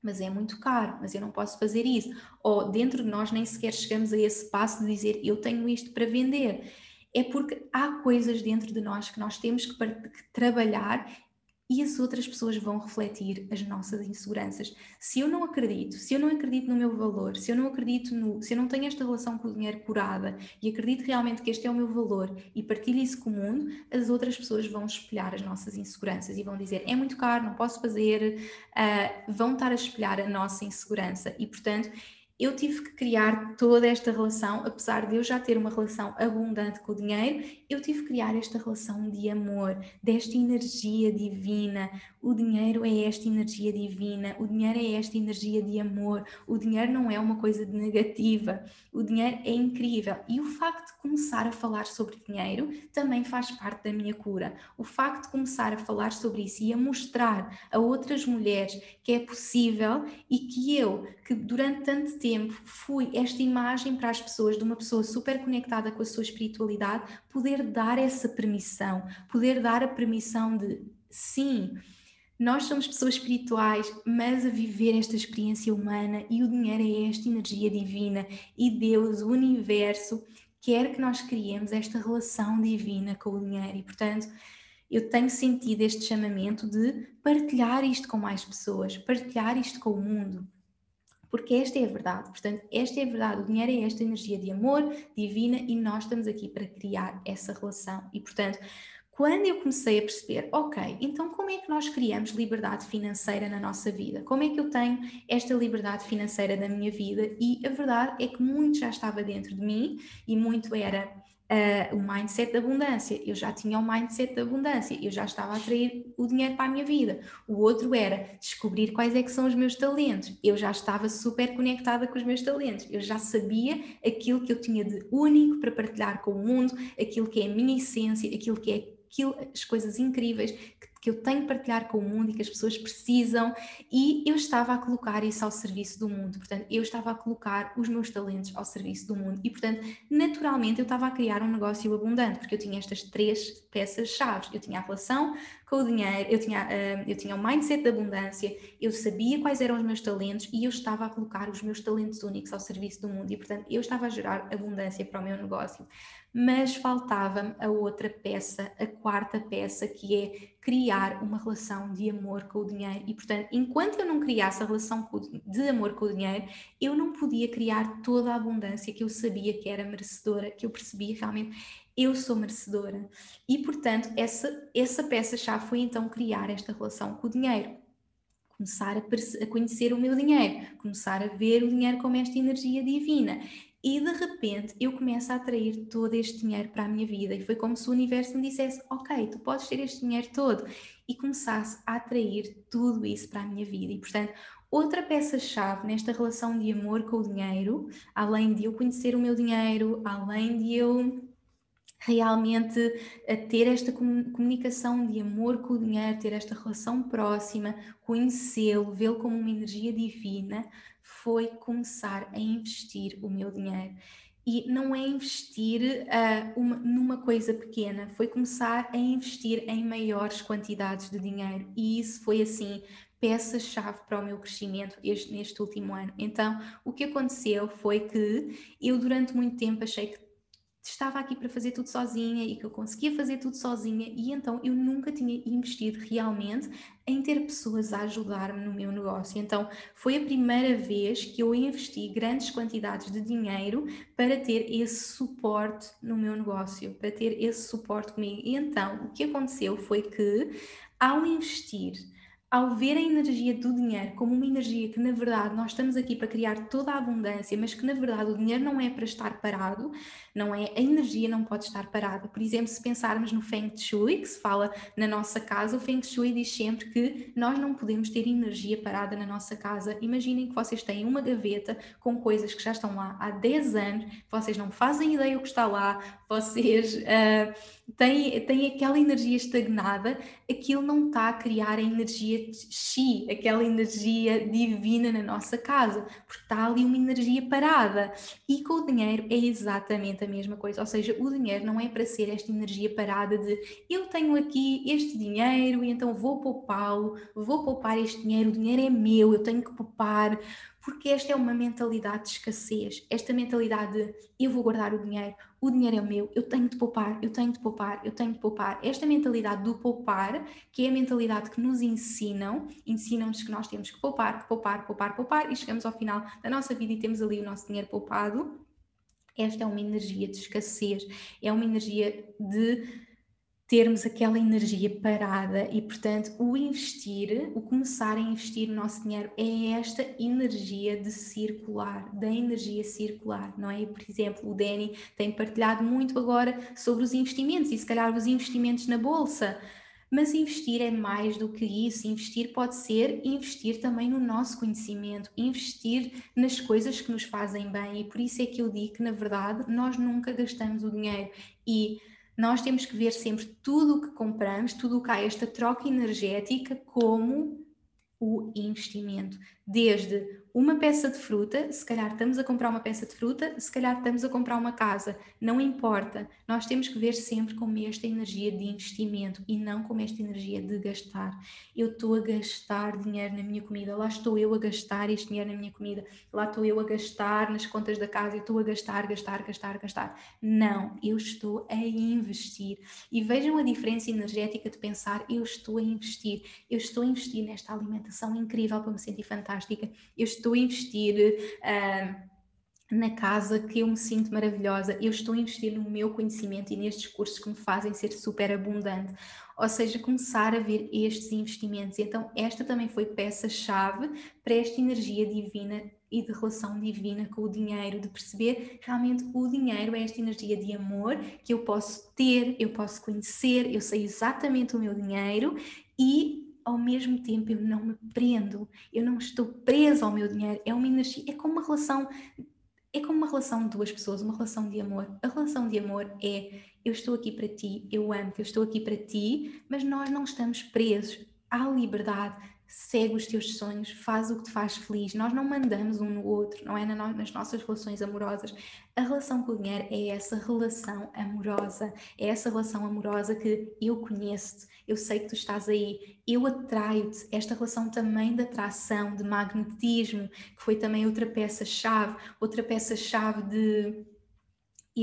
mas é muito caro, mas eu não posso fazer isso. Ou dentro de nós nem sequer chegamos a esse passo de dizer eu tenho isto para vender. É porque há coisas dentro de nós que nós temos que, que trabalhar e as outras pessoas vão refletir as nossas inseguranças. Se eu não acredito, se eu não acredito no meu valor, se eu não acredito no, se eu não tenho esta relação com o dinheiro curada e acredito realmente que este é o meu valor e partilho isso com o mundo, as outras pessoas vão espelhar as nossas inseguranças e vão dizer é muito caro, não posso fazer, uh, vão estar a espelhar a nossa insegurança e portanto eu tive que criar toda esta relação, apesar de eu já ter uma relação abundante com o dinheiro, eu tive que criar esta relação de amor, desta energia divina. O dinheiro é esta energia divina, o dinheiro é esta energia de amor. O dinheiro não é uma coisa negativa, o dinheiro é incrível. E o facto de começar a falar sobre dinheiro também faz parte da minha cura. O facto de começar a falar sobre isso e a mostrar a outras mulheres que é possível e que eu, que durante tanto tempo tempo fui esta imagem para as pessoas de uma pessoa super conectada com a sua espiritualidade, poder dar essa permissão, poder dar a permissão de sim, nós somos pessoas espirituais, mas a viver esta experiência humana e o dinheiro é esta energia divina e Deus, o universo, quer que nós criemos esta relação divina com o dinheiro e, portanto, eu tenho sentido este chamamento de partilhar isto com mais pessoas, partilhar isto com o mundo. Porque esta é a verdade, portanto, esta é a verdade. O dinheiro é esta energia de amor divina e nós estamos aqui para criar essa relação. E, portanto, quando eu comecei a perceber, ok, então como é que nós criamos liberdade financeira na nossa vida? Como é que eu tenho esta liberdade financeira na minha vida? E a verdade é que muito já estava dentro de mim e muito era uh, o mindset da abundância. Eu já tinha o mindset da abundância, eu já estava a atrair o dinheiro para a minha vida. O outro era descobrir quais é que são os meus talentos. Eu já estava super conectada com os meus talentos. Eu já sabia aquilo que eu tinha de único para partilhar com o mundo, aquilo que é a minha essência, aquilo que é aquilo, as coisas incríveis que, que eu tenho que partilhar com o mundo e que as pessoas precisam, e eu estava a colocar isso ao serviço do mundo. Portanto, eu estava a colocar os meus talentos ao serviço do mundo, e portanto, naturalmente, eu estava a criar um negócio abundante, porque eu tinha estas três peças-chave: eu tinha a relação com o dinheiro, eu tinha, uh, eu tinha o mindset da abundância, eu sabia quais eram os meus talentos e eu estava a colocar os meus talentos únicos ao serviço do mundo, e portanto, eu estava a gerar abundância para o meu negócio mas faltava-me a outra peça, a quarta peça, que é criar uma relação de amor com o dinheiro. E, portanto, enquanto eu não criasse a relação de amor com o dinheiro, eu não podia criar toda a abundância que eu sabia que era merecedora, que eu percebia realmente eu sou merecedora. E, portanto, essa, essa peça-chave foi então criar esta relação com o dinheiro. Começar a, a conhecer o meu dinheiro, começar a ver o dinheiro como esta energia divina e de repente eu começo a atrair todo este dinheiro para a minha vida. E foi como se o universo me dissesse: Ok, tu podes ter este dinheiro todo. E começasse a atrair tudo isso para a minha vida. E portanto, outra peça-chave nesta relação de amor com o dinheiro, além de eu conhecer o meu dinheiro, além de eu realmente ter esta comunicação de amor com o dinheiro, ter esta relação próxima, conhecê-lo, vê-lo como uma energia divina, foi começar a investir o meu dinheiro. E não é investir uh, uma, numa coisa pequena, foi começar a investir em maiores quantidades de dinheiro. E isso foi assim peça-chave para o meu crescimento este, neste último ano. Então, o que aconteceu foi que eu durante muito tempo achei que estava aqui para fazer tudo sozinha e que eu conseguia fazer tudo sozinha e então eu nunca tinha investido realmente em ter pessoas a ajudar-me no meu negócio. Então foi a primeira vez que eu investi grandes quantidades de dinheiro para ter esse suporte no meu negócio, para ter esse suporte comigo. E então o que aconteceu foi que ao investir ao ver a energia do dinheiro como uma energia que, na verdade, nós estamos aqui para criar toda a abundância, mas que, na verdade, o dinheiro não é para estar parado, não é? A energia não pode estar parada. Por exemplo, se pensarmos no Feng Shui, que se fala na nossa casa, o Feng Shui diz sempre que nós não podemos ter energia parada na nossa casa. Imaginem que vocês têm uma gaveta com coisas que já estão lá há 10 anos, vocês não fazem ideia o que está lá, vocês uh, têm, têm aquela energia estagnada, aquilo não está a criar a energia chi, aquela energia divina na nossa casa, porque está ali uma energia parada. E com o dinheiro é exatamente a mesma coisa, ou seja, o dinheiro não é para ser esta energia parada de eu tenho aqui este dinheiro e então vou poupá-lo, vou poupar este dinheiro, o dinheiro é meu, eu tenho que poupar porque esta é uma mentalidade de escassez, esta mentalidade de eu vou guardar o dinheiro, o dinheiro é meu, eu tenho de poupar, eu tenho de poupar, eu tenho de poupar. Esta mentalidade do poupar, que é a mentalidade que nos ensinam, ensinam-nos que nós temos que poupar, que poupar, poupar, poupar, e chegamos ao final da nossa vida e temos ali o nosso dinheiro poupado. Esta é uma energia de escassez, é uma energia de termos aquela energia parada e, portanto, o investir, o começar a investir no nosso dinheiro é esta energia de circular, da energia circular, não é? Por exemplo, o Danny tem partilhado muito agora sobre os investimentos e, se calhar, os investimentos na bolsa. Mas investir é mais do que isso. Investir pode ser investir também no nosso conhecimento, investir nas coisas que nos fazem bem. E por isso é que eu digo que, na verdade, nós nunca gastamos o dinheiro. E nós temos que ver sempre tudo o que compramos, tudo o que há esta troca energética como o investimento, desde uma peça de fruta, se calhar estamos a comprar uma peça de fruta, se calhar estamos a comprar uma casa, não importa. Nós temos que ver sempre como esta energia de investimento e não como esta energia de gastar. Eu estou a gastar dinheiro na minha comida, lá estou eu a gastar este dinheiro na minha comida, lá estou eu a gastar nas contas da casa, eu estou a gastar, gastar, gastar, gastar. Não, eu estou a investir. E vejam a diferença energética de pensar, eu estou a investir, eu estou a investir nesta alimentação incrível para me sentir fantástica, eu estou a investir. Uh, na casa que eu me sinto maravilhosa, eu estou a investir no meu conhecimento e nestes cursos que me fazem ser super abundante. Ou seja, começar a ver estes investimentos. Então, esta também foi peça-chave para esta energia divina e de relação divina com o dinheiro, de perceber realmente o dinheiro é esta energia de amor que eu posso ter, eu posso conhecer, eu sei exatamente o meu dinheiro e ao mesmo tempo eu não me prendo, eu não estou presa ao meu dinheiro, é uma energia, é como uma relação, é como uma relação de duas pessoas, uma relação de amor. A relação de amor é eu estou aqui para ti, eu amo eu estou aqui para ti, mas nós não estamos presos. Há liberdade, segue os teus sonhos, faz o que te faz feliz. Nós não mandamos um no outro, não é nas nossas relações amorosas. A relação com o dinheiro é essa relação amorosa, é essa relação amorosa que eu conheço-te, eu sei que tu estás aí, eu atraio-te. Esta relação também de atração, de magnetismo, que foi também outra peça-chave, outra peça-chave de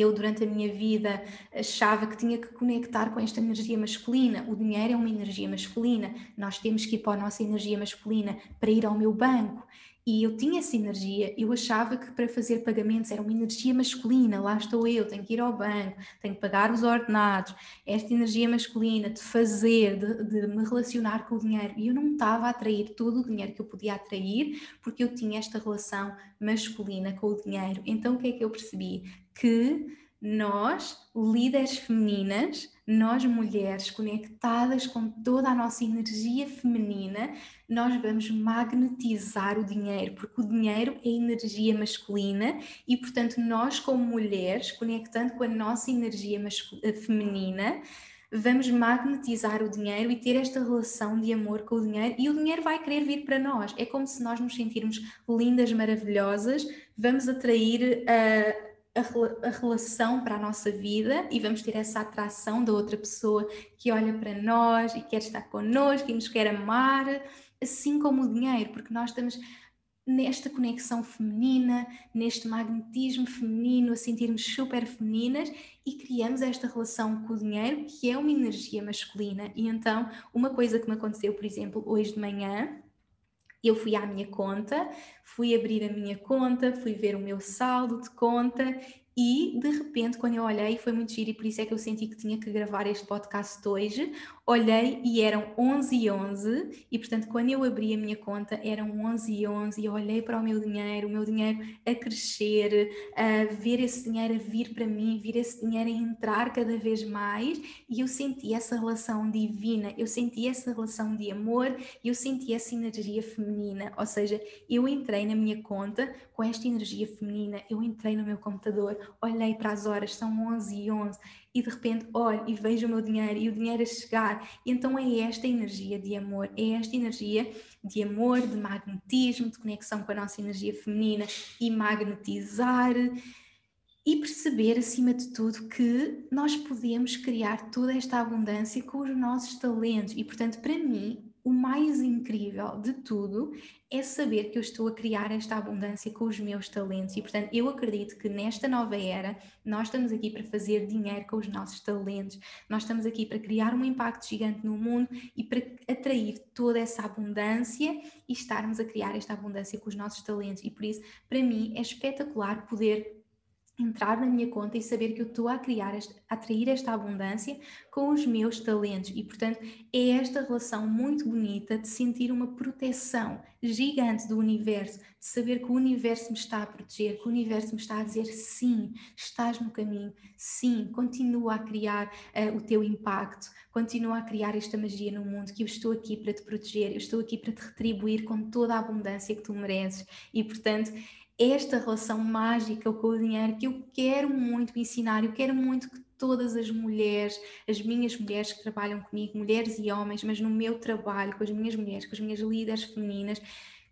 eu, durante a minha vida, achava que tinha que conectar com esta energia masculina. O dinheiro é uma energia masculina. Nós temos que ir para a nossa energia masculina para ir ao meu banco. E eu tinha essa energia, eu achava que para fazer pagamentos era uma energia masculina, lá estou eu, tenho que ir ao banco, tenho que pagar os ordenados, esta energia masculina de fazer, de, de me relacionar com o dinheiro. E eu não estava a atrair todo o dinheiro que eu podia atrair, porque eu tinha esta relação masculina com o dinheiro. Então o que é que eu percebi? Que nós, líderes femininas, nós mulheres conectadas com toda a nossa energia feminina, nós vamos magnetizar o dinheiro, porque o dinheiro é energia masculina e, portanto, nós, como mulheres, conectando com a nossa energia eh, feminina, vamos magnetizar o dinheiro e ter esta relação de amor com o dinheiro e o dinheiro vai querer vir para nós. É como se nós nos sentirmos lindas, maravilhosas, vamos atrair. Uh, a, relação para a nossa vida e vamos ter essa atração da outra pessoa que olha para nós e quer estar connosco e nos quer amar, assim como o dinheiro, porque nós estamos nesta conexão feminina, neste magnetismo feminino, a sentirmos super femininas e criamos esta relação com o dinheiro que é uma energia masculina. E então, uma coisa que me aconteceu, por exemplo, hoje de manhã, eu fui à minha conta, fui abrir a minha conta, fui ver o meu saldo de conta e de repente, quando eu olhei, foi muito giro e por isso é que eu senti que tinha que gravar este podcast hoje. Olhei e eram 11 e 11, e portanto, quando eu abri a minha conta, eram 11 e 11, e eu olhei para o meu dinheiro, o meu dinheiro a crescer, a ver esse dinheiro a vir para mim, ver esse dinheiro a entrar cada vez mais, e eu senti essa relação divina, eu senti essa relação de amor, e eu senti essa energia feminina. Ou seja, eu entrei na minha conta com esta energia feminina, eu entrei no meu computador olhei para as horas, são 11 e 11, e de repente olho e vejo o meu dinheiro e o dinheiro a chegar. E então é esta energia de amor, é esta energia de amor, de magnetismo, de conexão com a nossa energia feminina e magnetizar e perceber, acima de tudo, que nós podemos criar toda esta abundância com os nossos talentos. E, portanto, para mim, o mais incrível de tudo é saber que eu estou a criar esta abundância com os meus talentos e, portanto, eu acredito que nesta nova era nós estamos aqui para fazer dinheiro com os nossos talentos, nós estamos aqui para criar um impacto gigante no mundo e para atrair toda essa abundância e estarmos a criar esta abundância com os nossos talentos. E por isso, para mim, é espetacular poder entrar na minha conta e saber que eu estou a criar, a atrair esta abundância com os meus talentos. E, portanto, é esta relação muito bonita de sentir uma proteção gigante do universo, de saber que o universo me está a proteger, que o universo me está a dizer sim, estás no caminho, sim, continua a criar uh, o teu impacto, continua a criar esta magia no mundo, que eu estou aqui para te proteger, eu estou aqui para te retribuir com toda a abundância que tu mereces. E, portanto, esta relação mágica com o dinheiro que eu quero muito ensinar, eu quero muito que todas as mulheres, as minhas mulheres que trabalham comigo, mulheres e homens, mas no meu trabalho, com as minhas mulheres, com as minhas líderes femininas,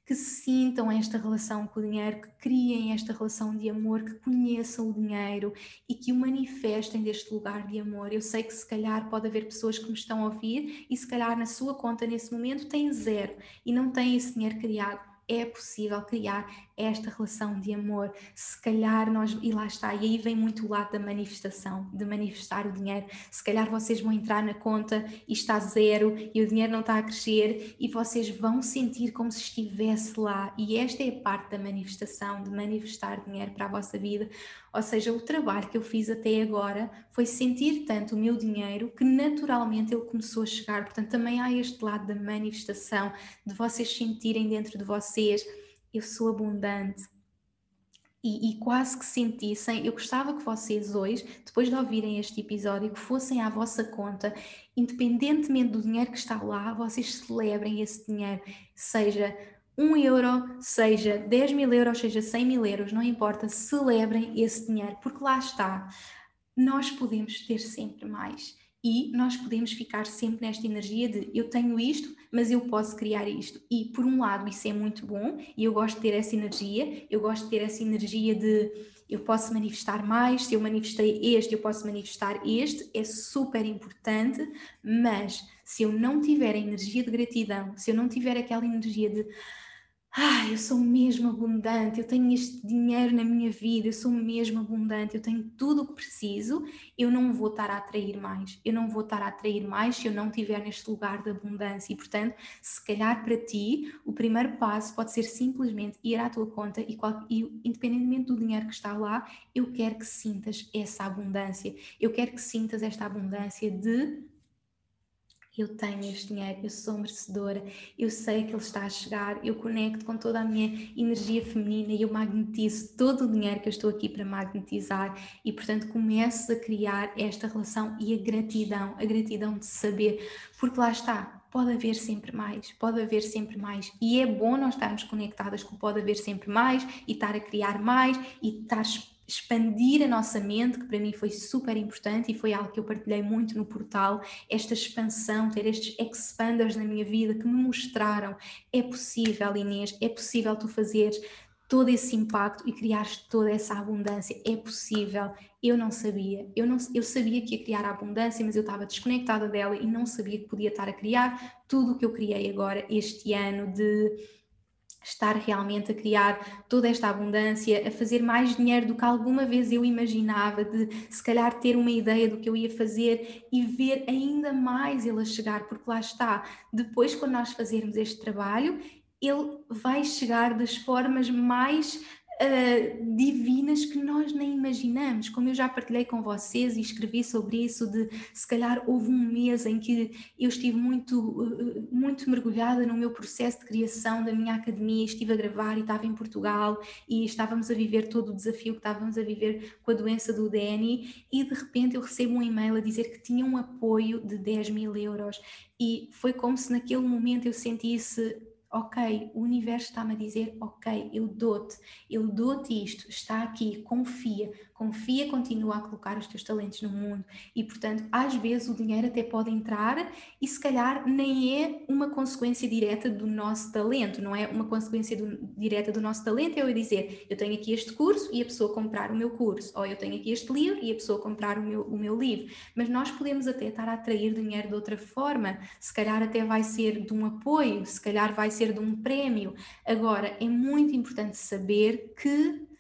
que sintam esta relação com o dinheiro, que criem esta relação de amor, que conheçam o dinheiro e que o manifestem deste lugar de amor. Eu sei que se calhar pode haver pessoas que me estão a ouvir e se calhar na sua conta nesse momento tem zero e não tem esse dinheiro criado é possível criar esta relação de amor. Se calhar nós, e lá está, e aí vem muito o lado da manifestação, de manifestar o dinheiro. Se calhar vocês vão entrar na conta e está zero e o dinheiro não está a crescer e vocês vão sentir como se estivesse lá. E esta é a parte da manifestação, de manifestar dinheiro para a vossa vida. Ou seja, o trabalho que eu fiz até agora foi sentir tanto o meu dinheiro que naturalmente ele começou a chegar. Portanto, também há este lado da manifestação, de vocês sentirem dentro de vocês: eu sou abundante. E, e, quase que sentissem, eu gostava que vocês hoje, depois de ouvirem este episódio, que fossem à vossa conta, independentemente do dinheiro que está lá, vocês celebrem esse dinheiro, seja 1 euro, seja 10 mil euros, seja 100 mil euros, não importa, celebrem esse dinheiro, porque lá está, nós podemos ter sempre mais e nós podemos ficar sempre nesta energia de eu tenho isto, mas eu posso criar isto. E por um lado, isso é muito bom e eu gosto de ter essa energia, eu gosto de ter essa energia de eu posso manifestar mais, se eu manifestei este, eu posso manifestar este, é super importante, mas se eu não tiver a energia de gratidão, se eu não tiver aquela energia de ah, eu sou mesmo abundante, eu tenho este dinheiro na minha vida, eu sou mesmo abundante, eu tenho tudo o que preciso, eu não vou estar a atrair mais, eu não vou estar a atrair mais se eu não estiver neste lugar de abundância. E, portanto, se calhar para ti, o primeiro passo pode ser simplesmente ir à tua conta e, e independentemente do dinheiro que está lá, eu quero que sintas essa abundância, eu quero que sintas esta abundância de eu tenho este dinheiro, eu sou merecedora, eu sei que ele está a chegar, eu conecto com toda a minha energia feminina e eu magnetizo todo o dinheiro que eu estou aqui para magnetizar e, portanto, começo a criar esta relação e a gratidão, a gratidão de saber, porque lá está, pode haver sempre mais, pode haver sempre mais. E é bom nós estarmos conectadas com pode haver sempre mais e estar a criar mais e estar expandir a nossa mente, que para mim foi super importante e foi algo que eu partilhei muito no portal, esta expansão, ter estes expanders na minha vida que me mostraram é possível, Inês, é possível tu fazeres todo esse impacto e criares toda essa abundância, é possível. Eu não sabia, eu, não, eu sabia que ia criar a abundância, mas eu estava desconectada dela e não sabia que podia estar a criar tudo o que eu criei agora este ano de estar realmente a criar toda esta abundância, a fazer mais dinheiro do que alguma vez eu imaginava, de se calhar ter uma ideia do que eu ia fazer e ver ainda mais ele a chegar, porque lá está, depois quando nós fazermos este trabalho, ele vai chegar das formas mais uh, divinas que nós nem imaginamos. Como eu já partilhei com vocês e escrevi sobre isso, de se calhar houve um mês em que eu estive muito, uh, muito mergulhada no meu processo de criação da minha academia, estive a gravar e estava em Portugal e estávamos a viver todo o desafio que estávamos a viver com a doença do DNI e de repente eu recebo um e-mail a dizer que tinha um apoio de 10 mil euros e foi como se naquele momento eu sentisse ok, o universo está-me a dizer, ok, eu dou-te, eu dou-te isto, está aqui, confia, confia, continua a colocar os teus talentos no mundo e, portanto, às vezes o dinheiro até pode entrar e se calhar nem é uma consequência direta do nosso talento, não é uma consequência do, direta do nosso talento, é eu dizer, eu tenho aqui este curso e a pessoa comprar o meu curso, ou eu tenho aqui este livro e a pessoa comprar o meu, o meu livro, mas nós podemos até estar a atrair dinheiro de outra forma, se calhar até vai ser de um apoio, se calhar vai ser de um prémio. Agora, é muito importante saber que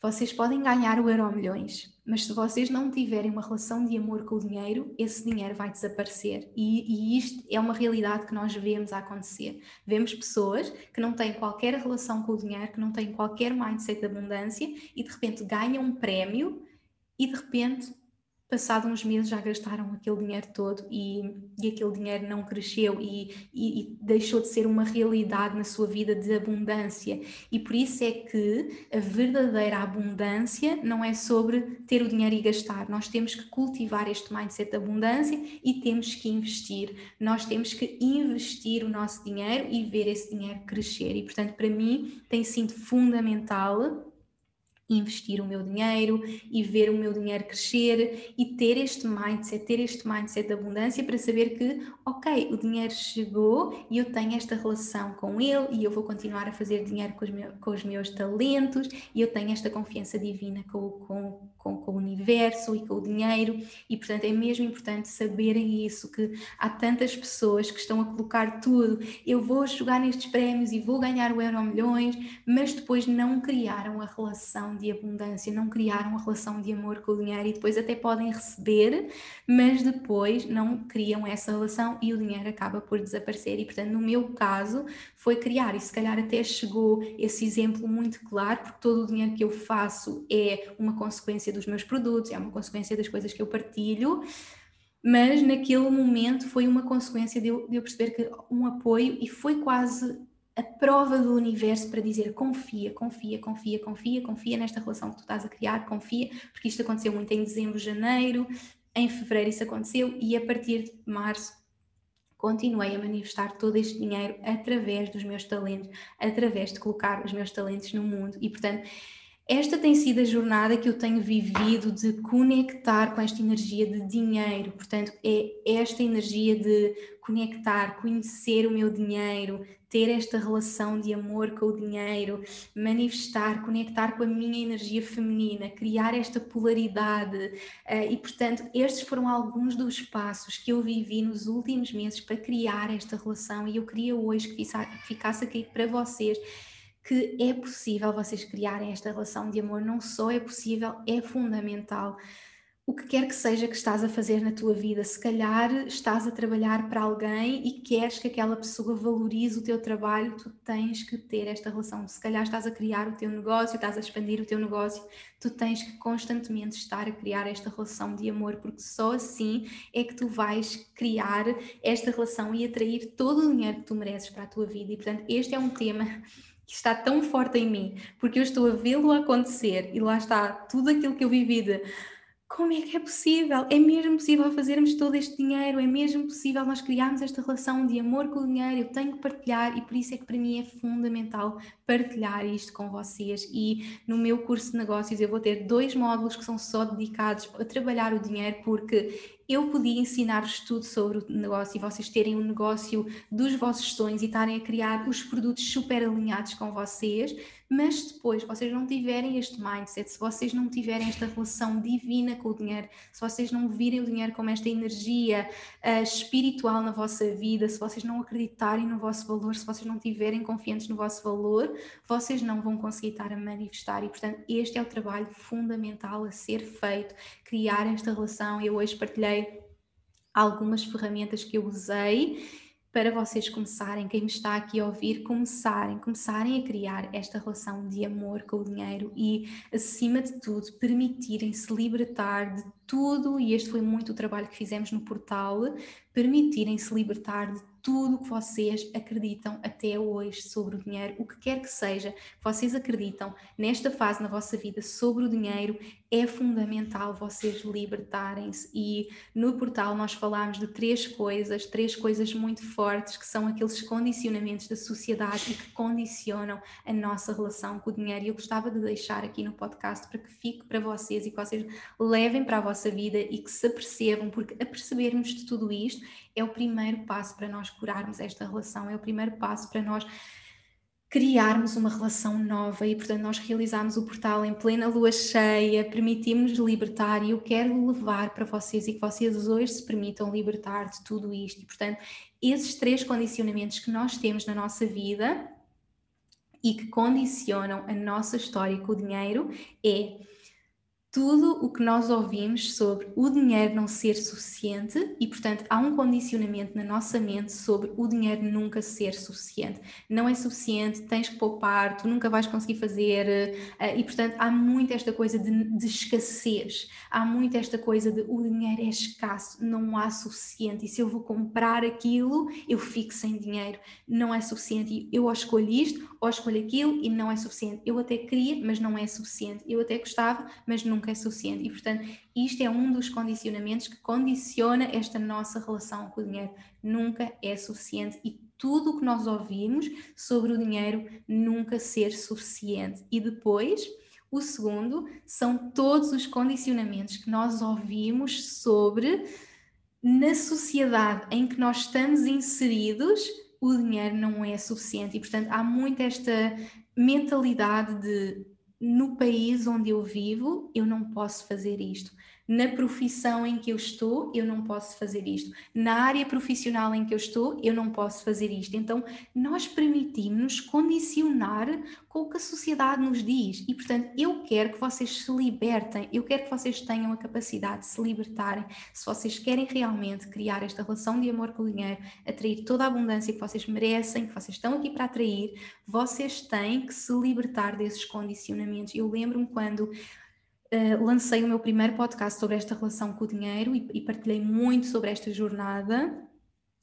vocês podem ganhar o euro milhões, mas se vocês não tiverem uma relação de amor com o dinheiro, esse dinheiro vai desaparecer. E, e, isto é uma realidade que nós vemos acontecer. Vemos pessoas que não têm qualquer relação com o dinheiro, que não têm qualquer mindset de abundância e de repente ganham um prémio e de repente passado uns meses já gastaram aquele dinheiro todo e, e aquele dinheiro não cresceu e, e, e, deixou de ser uma realidade na sua vida de abundância. E por isso é que a verdadeira abundância não é sobre ter o dinheiro e gastar. Nós temos que cultivar este mindset de abundância e temos que investir. Nós temos que investir o nosso dinheiro e ver esse dinheiro crescer. E portanto, para mim, tem sido fundamental investir o meu dinheiro e ver o meu dinheiro crescer e ter este mindset, ter este mindset de abundância para saber que, ok, o dinheiro chegou e eu tenho esta relação com ele e eu vou continuar a fazer dinheiro com os, meus, com os meus talentos e eu tenho esta confiança divina com, com, com, com, o universo e com o dinheiro e portanto é mesmo importante saberem isso, que há tantas pessoas que estão a colocar tudo, eu vou jogar nestes prémios e vou ganhar o euro milhões, mas depois não criaram a relação de abundância, não criaram uma relação de amor com o dinheiro e depois até podem receber, mas depois não criam essa relação e o dinheiro acaba por desaparecer. E portanto, no meu caso, foi criar, e se calhar até chegou esse exemplo muito claro, porque todo o dinheiro que eu faço é uma consequência dos meus produtos, é uma consequência das coisas que eu partilho mas naquele momento foi uma consequência de eu, de eu, perceber que um apoio e foi quase a prova do universo para dizer confia, confia, confia, confia, confia nesta relação que tu estás a criar, confia, porque isto aconteceu muito em dezembro, janeiro, em fevereiro isso aconteceu e a partir de março continuei a manifestar todo este dinheiro através dos meus talentos, através de colocar os meus talentos no mundo e portanto esta tem sido a jornada que eu tenho vivido de conectar com esta energia de dinheiro. Portanto, é esta energia de conectar, conhecer o meu dinheiro, ter esta relação de amor com o dinheiro, manifestar, conectar com a minha energia feminina, criar esta polaridade. Eh, e, portanto, estes foram alguns dos passos que eu vivi nos últimos meses para criar esta relação. E eu queria hoje que ficasse aqui para vocês que é possível vocês criarem esta relação de amor, não só é possível, é fundamental. O que quer que seja que estás a fazer na tua vida, se calhar estás a trabalhar para alguém e queres que aquela pessoa valorize o teu trabalho, tu tens que ter esta relação. Se calhar estás a criar o teu negócio, estás a expandir o teu negócio, tu tens que constantemente estar a criar esta relação de amor, porque só assim é que tu vais criar esta relação e atrair todo o dinheiro que tu mereces para a tua vida. E portanto, este é um tema que está tão forte em mim, porque eu estou a vê-lo acontecer e lá está tudo aquilo que eu vivi de como é que é possível? É mesmo possível fazermos todo este dinheiro? É mesmo possível nós criarmos esta relação de amor com o dinheiro? Eu tenho que partilhar e por isso é que para mim é fundamental partilhar isto com vocês. E no meu curso de negócios eu vou ter dois módulos que são só dedicados a trabalhar o dinheiro, porque eu podia ensinar-vos tudo sobre o negócio e vocês terem um negócio dos vossos sonhos e estarem a criar os produtos super alinhados com vocês, mas depois vocês não tiverem este mindset, se vocês não tiverem esta relação divina com o dinheiro, se vocês não virem o dinheiro como esta energia uh, espiritual na vossa vida, se vocês não acreditarem no vosso valor, se vocês não estiverem confiantes no vosso valor, vocês não vão conseguir estar a manifestar. E portanto este é o trabalho fundamental a ser feito, criar esta relação. Eu hoje partilhei algumas ferramentas que eu usei para vocês começarem, quem me está aqui a ouvir, começarem, começarem a criar esta relação de amor com o dinheiro e, acima de tudo, permitirem-se libertar de tudo, e este foi muito o trabalho que fizemos no portal, permitirem-se libertar de tudo o que vocês acreditam até hoje sobre o dinheiro, o que quer que seja, vocês acreditam nesta fase na vossa vida sobre o dinheiro, é fundamental vocês libertarem-se. E no portal nós falámos de três coisas, três coisas muito fortes que são aqueles condicionamentos da sociedade e que condicionam a nossa relação com o dinheiro. E eu gostava de deixar aqui no podcast para que fique para vocês e que vocês levem para a vossa vida e que se apercebam, porque a percebermos de tudo isto é o primeiro passo para nós curarmos esta relação, é o primeiro passo para nós criarmos uma relação nova e, portanto, nós realizámos o portal em plena lua cheia, permitimos-nos libertar e eu quero levar para vocês e que vocês hoje se permitam libertar de tudo isto. E, portanto, esses três condicionamentos que nós temos na nossa vida e que condicionam a nossa história com o dinheiro é tudo o que nós ouvimos sobre o dinheiro não ser suficiente e, portanto, há um condicionamento na nossa mente sobre o dinheiro nunca ser suficiente. Não é suficiente, tens que poupar, tu nunca vais conseguir fazer uh, e, portanto, há muito esta coisa de, de, escassez, há muito esta coisa de o dinheiro é escasso, não há suficiente e se eu vou comprar aquilo, eu fico sem dinheiro, não é suficiente eu ou escolho isto ou escolho aquilo e não é suficiente. Eu até queria, mas não é suficiente. Eu até gostava, mas não nunca é suficiente. E, portanto, isto é um dos condicionamentos que condiciona esta nossa relação com o dinheiro. Nunca é suficiente e tudo o que nós ouvimos sobre o dinheiro nunca ser suficiente. E depois, O segundo são todos os condicionamentos que nós ouvimos sobre na sociedade em que nós estamos inseridos, o dinheiro não é suficiente e, portanto, há muito esta mentalidade de no país onde eu vivo, eu não posso fazer isto na profissão em que eu estou, eu não posso fazer isto. Na área profissional em que eu estou, eu não posso fazer isto. Então, nós permitimos-nos condicionar com o que a sociedade nos diz. E, portanto, eu quero que vocês se libertem, eu quero que vocês tenham a capacidade de se libertarem. Se vocês querem realmente criar esta relação de amor com o dinheiro, atrair toda a abundância que vocês merecem, que vocês estão aqui para atrair, vocês têm que se libertar desses condicionamentos. Eu lembro-me quando Uh, lancei o meu primeiro podcast sobre esta relação com o dinheiro e, e partilhei muito sobre esta jornada.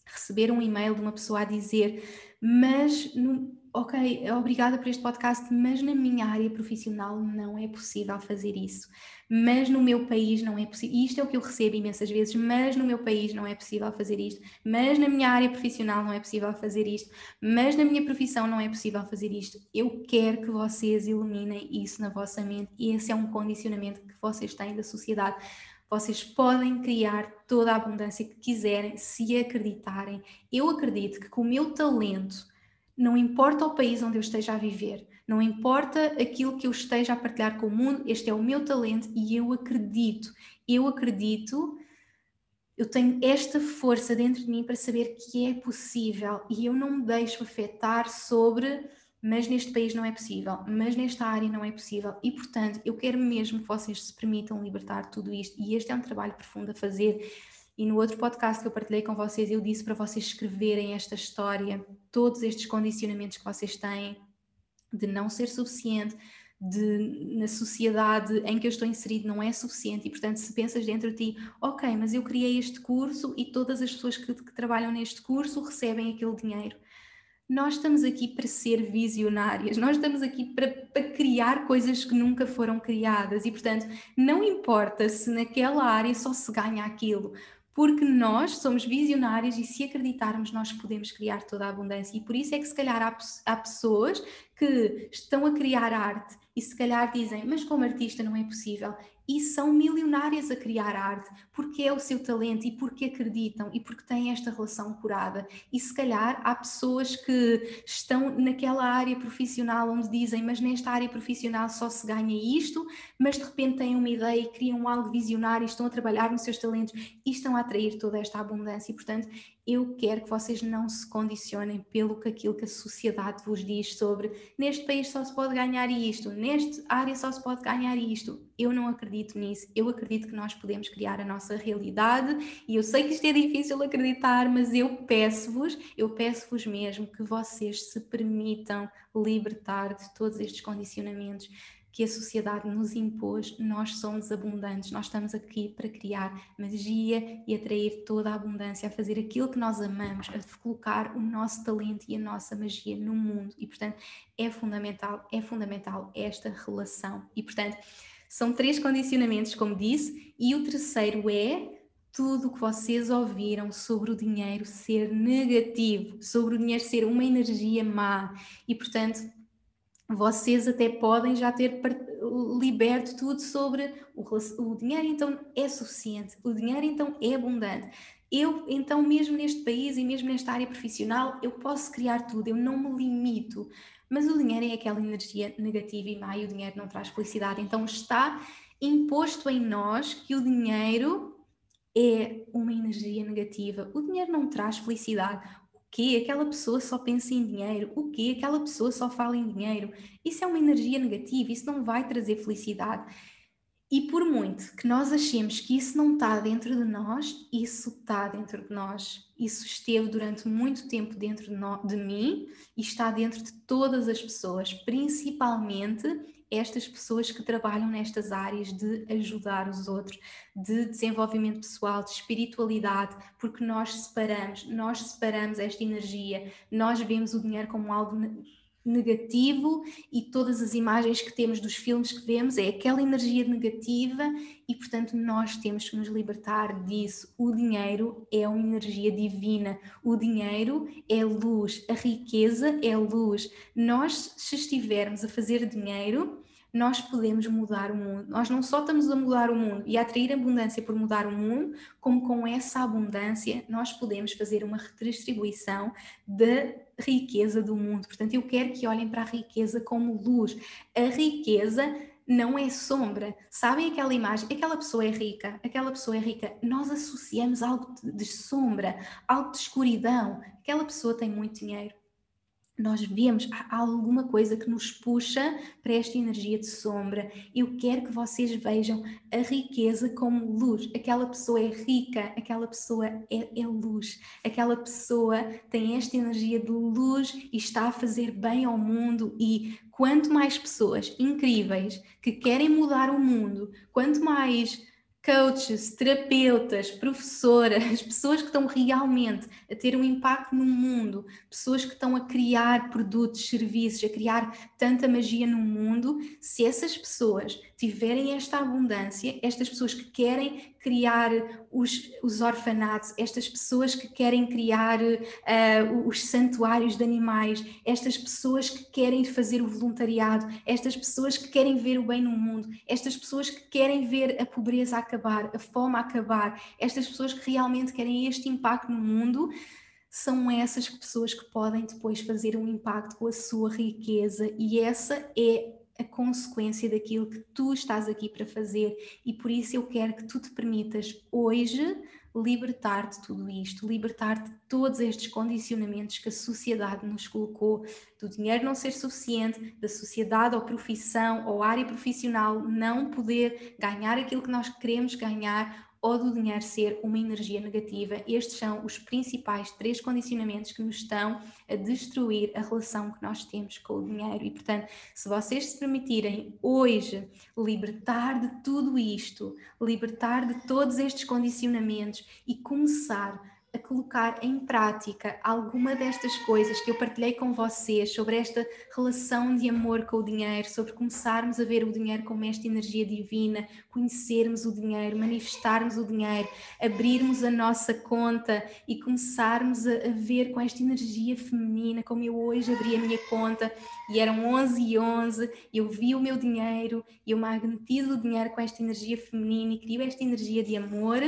Receber um e-mail de uma pessoa a dizer: Mas no, ok, obrigada por este podcast, mas na minha área profissional não é possível fazer isso. Mas no meu país não é possível. Isto é o que eu recebo imensas vezes, mas no meu país não é possível fazer isto. Mas na minha área profissional não é possível fazer isto. Mas na minha profissão não é possível fazer isto. Eu quero que vocês iluminem isso na vossa mente e esse é um condicionamento que vocês têm da sociedade. Vocês podem criar toda a abundância que quiserem se acreditarem. Eu acredito que com o meu talento, não importa o país onde eu esteja a viver, não importa aquilo que eu esteja a partilhar com o mundo, este é o meu talento e eu acredito, eu acredito, eu tenho esta força dentro de mim para saber que é possível e eu não me deixo afetar sobre, mas neste país não é possível, mas nesta área não é possível e portanto eu quero mesmo que vocês se permitam libertar tudo isto e este é um trabalho profundo a fazer e no outro podcast que eu partilhei com vocês, eu disse para vocês escreverem esta história, todos estes condicionamentos que vocês têm de não ser suficiente, de na sociedade em que eu estou inserido não é suficiente. E portanto se pensas dentro de ti, ok, mas eu criei este curso e todas as pessoas que, que trabalham neste curso recebem aquele dinheiro. Nós estamos aqui para ser visionárias, nós estamos aqui para, para criar coisas que nunca foram criadas. E, portanto, não importa se naquela área só se ganha aquilo, porque nós somos visionários e se acreditarmos nós podemos criar toda a abundância. E por isso é que se calhar há, há pessoas que estão a criar arte e se calhar dizem, mas como artista não é possível e são milionárias a criar arte porque é o seu talento e porque acreditam e porque têm esta relação curada. E se calhar há pessoas que estão naquela área profissional onde dizem, mas nesta área profissional só se ganha isto, mas de repente têm uma ideia e criam algo visionário, estão a trabalhar nos seus talentos e estão a atrair toda esta abundância. E portanto, eu quero que vocês não se condicionem pelo que aquilo que a sociedade vos diz sobre neste país só se pode ganhar isto, nesta área só se pode ganhar isto. Eu não acredito nisso. Eu acredito que nós podemos criar a nossa realidade e eu sei que isto é difícil acreditar, mas eu peço-vos, eu peço-vos mesmo que vocês se permitam libertar de todos estes condicionamentos que a sociedade nos impôs, nós somos abundantes, nós estamos aqui para criar magia e atrair toda a abundância, a fazer aquilo que nós amamos, a colocar o nosso talento e a nossa magia no mundo. E, portanto, é fundamental, é fundamental esta relação. E, portanto, são três condicionamentos, como disse, e o terceiro é tudo o que vocês ouviram sobre o dinheiro ser negativo, sobre o dinheiro ser uma energia má. E, portanto, vocês até podem já ter liberto tudo sobre o, o, dinheiro então é suficiente, o dinheiro então é abundante. Eu, então, mesmo neste país e mesmo nesta área profissional, eu posso criar tudo, eu não me limito. Mas o dinheiro é aquela energia negativa e e o dinheiro não traz felicidade. Então está imposto em nós que o dinheiro é uma energia negativa. O dinheiro não traz felicidade quê? Aquela pessoa só pensa em dinheiro. O quê? Aquela pessoa só fala em dinheiro. Isso é uma energia negativa, isso não vai trazer felicidade. E por muito que nós achemos que isso não está dentro de nós, isso está dentro de nós. Isso esteve durante muito tempo dentro de, no, de mim e está dentro de todas as pessoas, principalmente estas pessoas que trabalham nestas áreas de ajudar os outros, de desenvolvimento pessoal, de espiritualidade, porque nós separamos, nós separamos esta energia, nós vemos o dinheiro como algo negativo e todas as imagens que temos dos filmes que vemos é aquela energia negativa e portanto nós temos que nos libertar disso. O dinheiro é uma energia divina, o dinheiro é luz, a riqueza é luz. Nós se estivermos a fazer dinheiro, nós podemos mudar o mundo. Nós não só estamos a mudar o mundo e a atrair abundância por mudar o mundo, como com essa abundância nós podemos fazer uma redistribuição da riqueza do mundo. Portanto, eu quero que olhem para a riqueza como luz. A riqueza não é sombra. Sabem aquela imagem? Aquela pessoa é rica, aquela pessoa é rica. Nós associamos algo de sombra, algo de escuridão. Aquela pessoa tem muito dinheiro nós vemos alguma coisa que nos puxa para esta energia de sombra. Eu quero que vocês vejam a riqueza como luz. Aquela pessoa é rica, aquela pessoa é, é, luz, aquela pessoa tem esta energia de luz e está a fazer bem ao mundo. E quanto mais pessoas incríveis que querem mudar o mundo, quanto mais coaches, terapeutas, professoras, pessoas que estão realmente a ter um impacto no mundo, pessoas que estão a criar produtos, serviços, a criar tanta magia no mundo, se essas pessoas tiverem esta abundância, estas pessoas que querem criar os, os orfanatos, estas pessoas que querem criar uh, os santuários de animais, estas pessoas que querem fazer o voluntariado, estas pessoas que querem ver o bem no mundo, estas pessoas que querem ver a pobreza acabar, a fome acabar, estas pessoas que realmente querem este impacto no mundo são essas pessoas que podem depois fazer um impacto com a sua riqueza. E essa é a consequência daquilo que tu estás aqui para fazer. E por isso eu quero que tu te permitas hoje libertar de tudo isto, libertar de todos estes condicionamentos que a sociedade nos colocou, do dinheiro não ser suficiente, da sociedade ou profissão ou área profissional não poder ganhar aquilo que nós queremos ganhar ou do dinheiro ser uma energia negativa. Estes são os principais três condicionamentos que nos estão a destruir a relação que nós temos com o dinheiro. E, portanto, se vocês se permitirem hoje libertar de tudo isto, libertar de todos estes condicionamentos e começar a colocar em prática alguma destas coisas que eu partilhei com vocês sobre esta relação de amor com o dinheiro, sobre começarmos a ver o dinheiro como esta energia divina, conhecermos o dinheiro, manifestarmos o dinheiro, abrirmos a nossa conta e começarmos a, a ver com esta energia feminina, como eu hoje abri a minha conta e eram 11 e 11, eu vi o meu dinheiro e eu magnetizo o dinheiro com esta energia feminina e crio esta energia de amor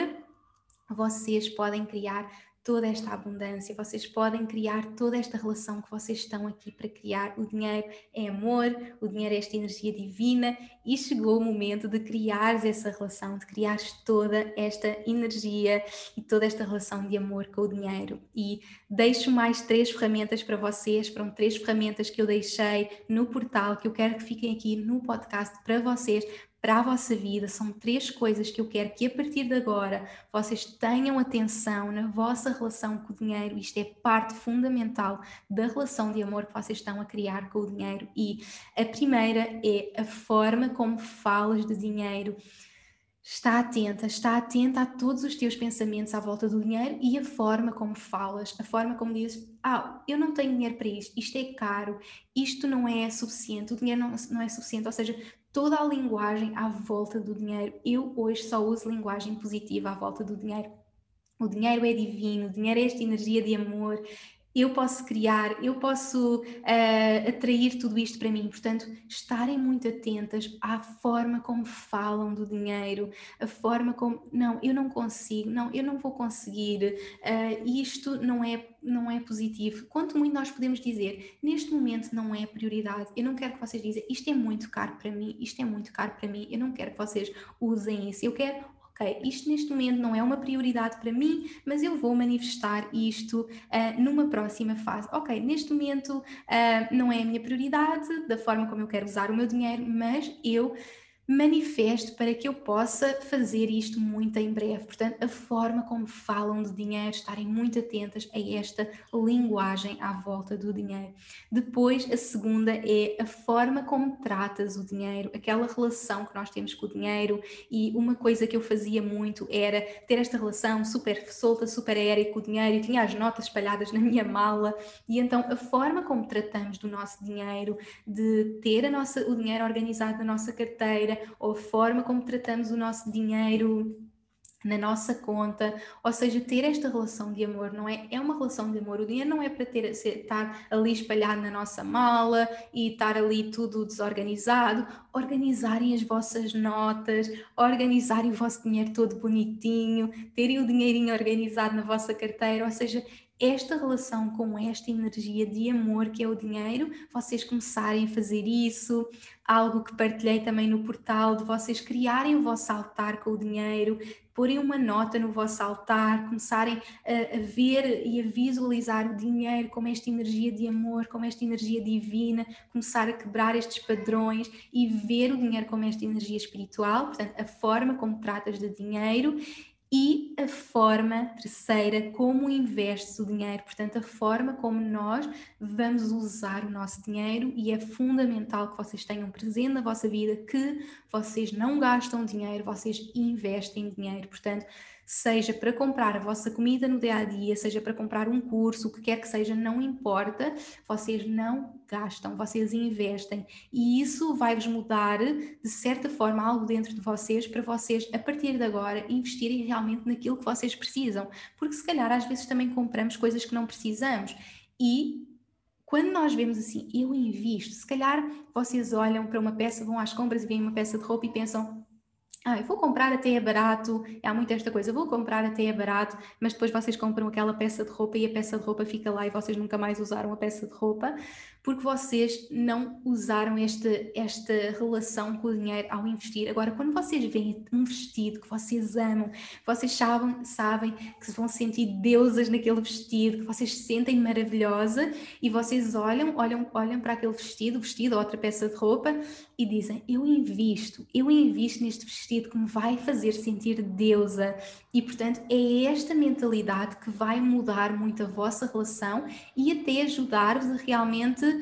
vocês podem criar toda esta abundância, vocês podem criar toda esta relação que vocês estão aqui para criar. O dinheiro é amor, o dinheiro é esta energia divina e chegou o momento de criares essa relação, de criares toda esta energia e toda esta relação de amor com o dinheiro. E deixo mais três ferramentas para vocês, foram três ferramentas que eu deixei no portal, que eu quero que fiquem aqui no podcast para vocês, para a vossa vida. São três coisas que eu quero que a partir de agora vocês tenham atenção na vossa relação com o dinheiro. Isto é parte fundamental da relação de amor que vocês estão a criar com o dinheiro. E a primeira é a forma como falas de dinheiro. Está atenta, está atenta a todos os teus pensamentos à volta do dinheiro e a forma como falas, a forma como dizes: Ah, eu não tenho dinheiro para isto, isto é caro, isto não é suficiente, o dinheiro não, não é suficiente. Ou seja, toda a linguagem à volta do dinheiro. Eu hoje só uso linguagem positiva à volta do dinheiro. O dinheiro é divino, o dinheiro é esta energia de amor, eu posso criar, eu posso uh, atrair tudo isto para mim. Portanto, estarem muito atentas à forma como falam do dinheiro, a forma como, não, eu não consigo, não, eu não vou conseguir, uh, isto não é, não é positivo. Quanto muito nós podemos dizer, neste momento não é prioridade, eu não quero que vocês dizem, isto é muito caro para mim, isto é muito caro para mim, eu não quero que vocês usem isso, eu quero ok, isto neste momento não é uma prioridade para mim, mas eu vou manifestar isto uh, numa próxima fase. Ok, neste momento uh, não é a minha prioridade, da forma como eu quero usar o meu dinheiro, mas eu manifesto para que eu possa fazer isto muito em breve. Portanto, a forma como falam de dinheiro, estarem muito atentas a esta linguagem à volta do dinheiro. Depois, a segunda é a forma como tratas o dinheiro, aquela relação que nós temos com o dinheiro. E uma coisa que eu fazia muito era ter esta relação super solta, super aérea com o dinheiro, e tinha as notas espalhadas na minha mala. E então, a forma como tratamos do nosso dinheiro, de ter a nossa, o dinheiro organizado na nossa carteira, ou a forma como tratamos o nosso dinheiro na nossa conta, ou seja, ter esta relação de amor, não é? É uma relação de amor. O dinheiro não é para ter, ser, estar ali espalhado na nossa mala e estar ali tudo desorganizado. Organizarem as vossas notas, organizarem o vosso dinheiro todo bonitinho, terem o dinheirinho organizado na vossa carteira, ou seja, esta relação com esta energia de amor que é o dinheiro, vocês começarem a fazer isso, algo que partilhei também no portal, de vocês criarem o vosso altar com o dinheiro, porem uma nota no vosso altar, começarem a, a, ver e a visualizar o dinheiro como esta energia de amor, como esta energia divina, começar a quebrar estes padrões e ver o dinheiro como esta energia espiritual, portanto, a forma como tratas de dinheiro e a forma terceira, como investes o dinheiro, portanto, a forma como nós vamos usar o nosso dinheiro e é fundamental que vocês tenham presente na vossa vida que vocês não gastam dinheiro, vocês investem dinheiro, portanto, seja para comprar a vossa comida no dia a dia, seja para comprar um curso, o que quer que seja, não importa, vocês não gastam, vocês investem. E isso vai-vos mudar de certa forma algo dentro de vocês para vocês a partir de agora investirem realmente naquilo que vocês precisam, porque se calhar às vezes também compramos coisas que não precisamos. E quando nós vemos assim, eu invisto, se calhar vocês olham para uma peça, vão às compras e veem uma peça de roupa e pensam, ah, eu vou comprar até é barato, há muito esta coisa, vou comprar até é barato, mas depois vocês compram aquela peça de roupa e a peça de roupa fica lá e vocês nunca mais usaram a peça de roupa, porque vocês não usaram esta, esta relação com o dinheiro ao investir. Agora, quando vocês veem um vestido que vocês amam, vocês sabem, sabem que vão sentir deusas naquele vestido, que vocês se sentem maravilhosa e vocês olham, olham, olham para aquele vestido, vestido ou outra peça de roupa e dizem: Eu invisto, eu invisto neste vestido que me vai fazer sentir deusa. E portanto, é esta mentalidade que vai mudar muito a vossa relação e até ajudar-vos a realmente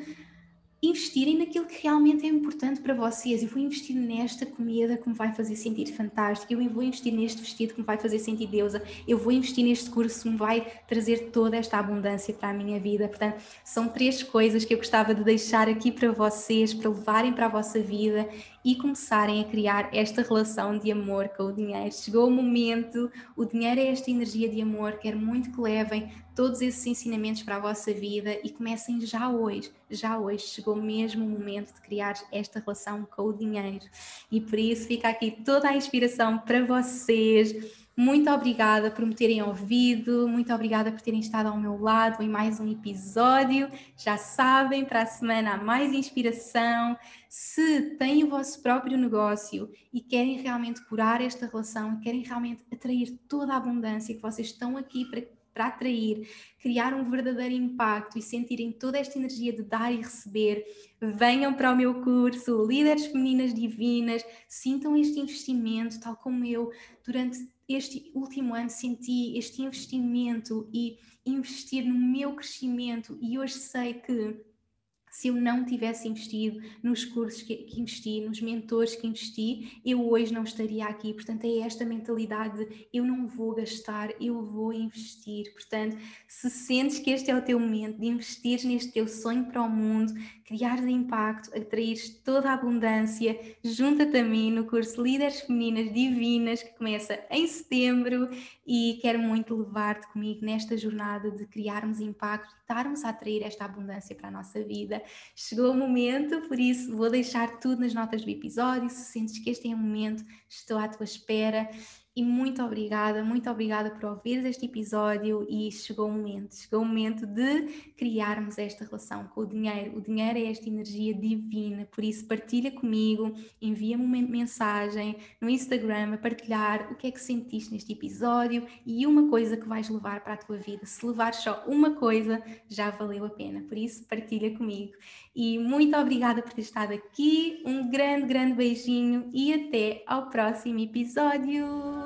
investirem naquilo que realmente é importante para vocês. Eu vou investir nesta comida que me vai fazer sentir fantástico, eu vou investir neste vestido que me vai fazer sentir deusa, eu vou investir neste curso que me vai trazer toda esta abundância para a minha vida. Portanto, são três coisas que eu gostava de deixar aqui para vocês, para levarem para a vossa vida e começarem a criar esta relação de amor com o dinheiro. Chegou o momento, o dinheiro é esta energia de amor, quero muito que levem todos esses ensinamentos para a vossa vida e comecem já hoje, já hoje chegou mesmo o momento de criar esta relação com o dinheiro. E por isso fica aqui toda a inspiração para vocês muito obrigada por me terem ouvido, muito obrigada por terem estado ao meu lado em mais um episódio. Já sabem, para a semana há mais inspiração. Se têm o vosso próprio negócio e querem realmente curar esta relação, querem realmente atrair toda a abundância que vocês estão aqui para para atrair, criar um verdadeiro impacto e sentirem toda esta energia de dar e receber, venham para o meu curso Líderes Femininas Divinas, sintam este investimento, tal como eu, durante este último ano senti este investimento e investir no meu crescimento e hoje sei que se eu não tivesse investido nos cursos que, que, investi, nos mentores que investi, eu hoje não estaria aqui. Portanto, é esta mentalidade de eu não vou gastar, eu vou investir. Portanto, se sentes que este é o teu momento de investir neste teu sonho para o mundo, criar impacto, atrair toda a abundância, junta-te a mim no curso Líderes Femininas Divinas, que começa em setembro e quero muito levar-te comigo nesta jornada de criarmos impacto, estarmos a atrair esta abundância para a nossa vida. Chegou o momento, por isso vou deixar tudo nas notas do episódio. Se sentes que este é o momento, estou à tua espera e muito obrigada, muito obrigada por ouvires este episódio e chegou o momento, chegou o momento de criarmos esta relação com o dinheiro. O dinheiro é esta energia divina, por isso partilha comigo, envia-me uma mensagem no Instagram a partilhar o que é que sentiste neste episódio e uma coisa que vais levar para a tua vida. Se levares só uma coisa, já valeu a pena. Por isso, partilha comigo. E muito obrigada por ter estado aqui. Um grande, grande beijinho e até ao próximo episódio.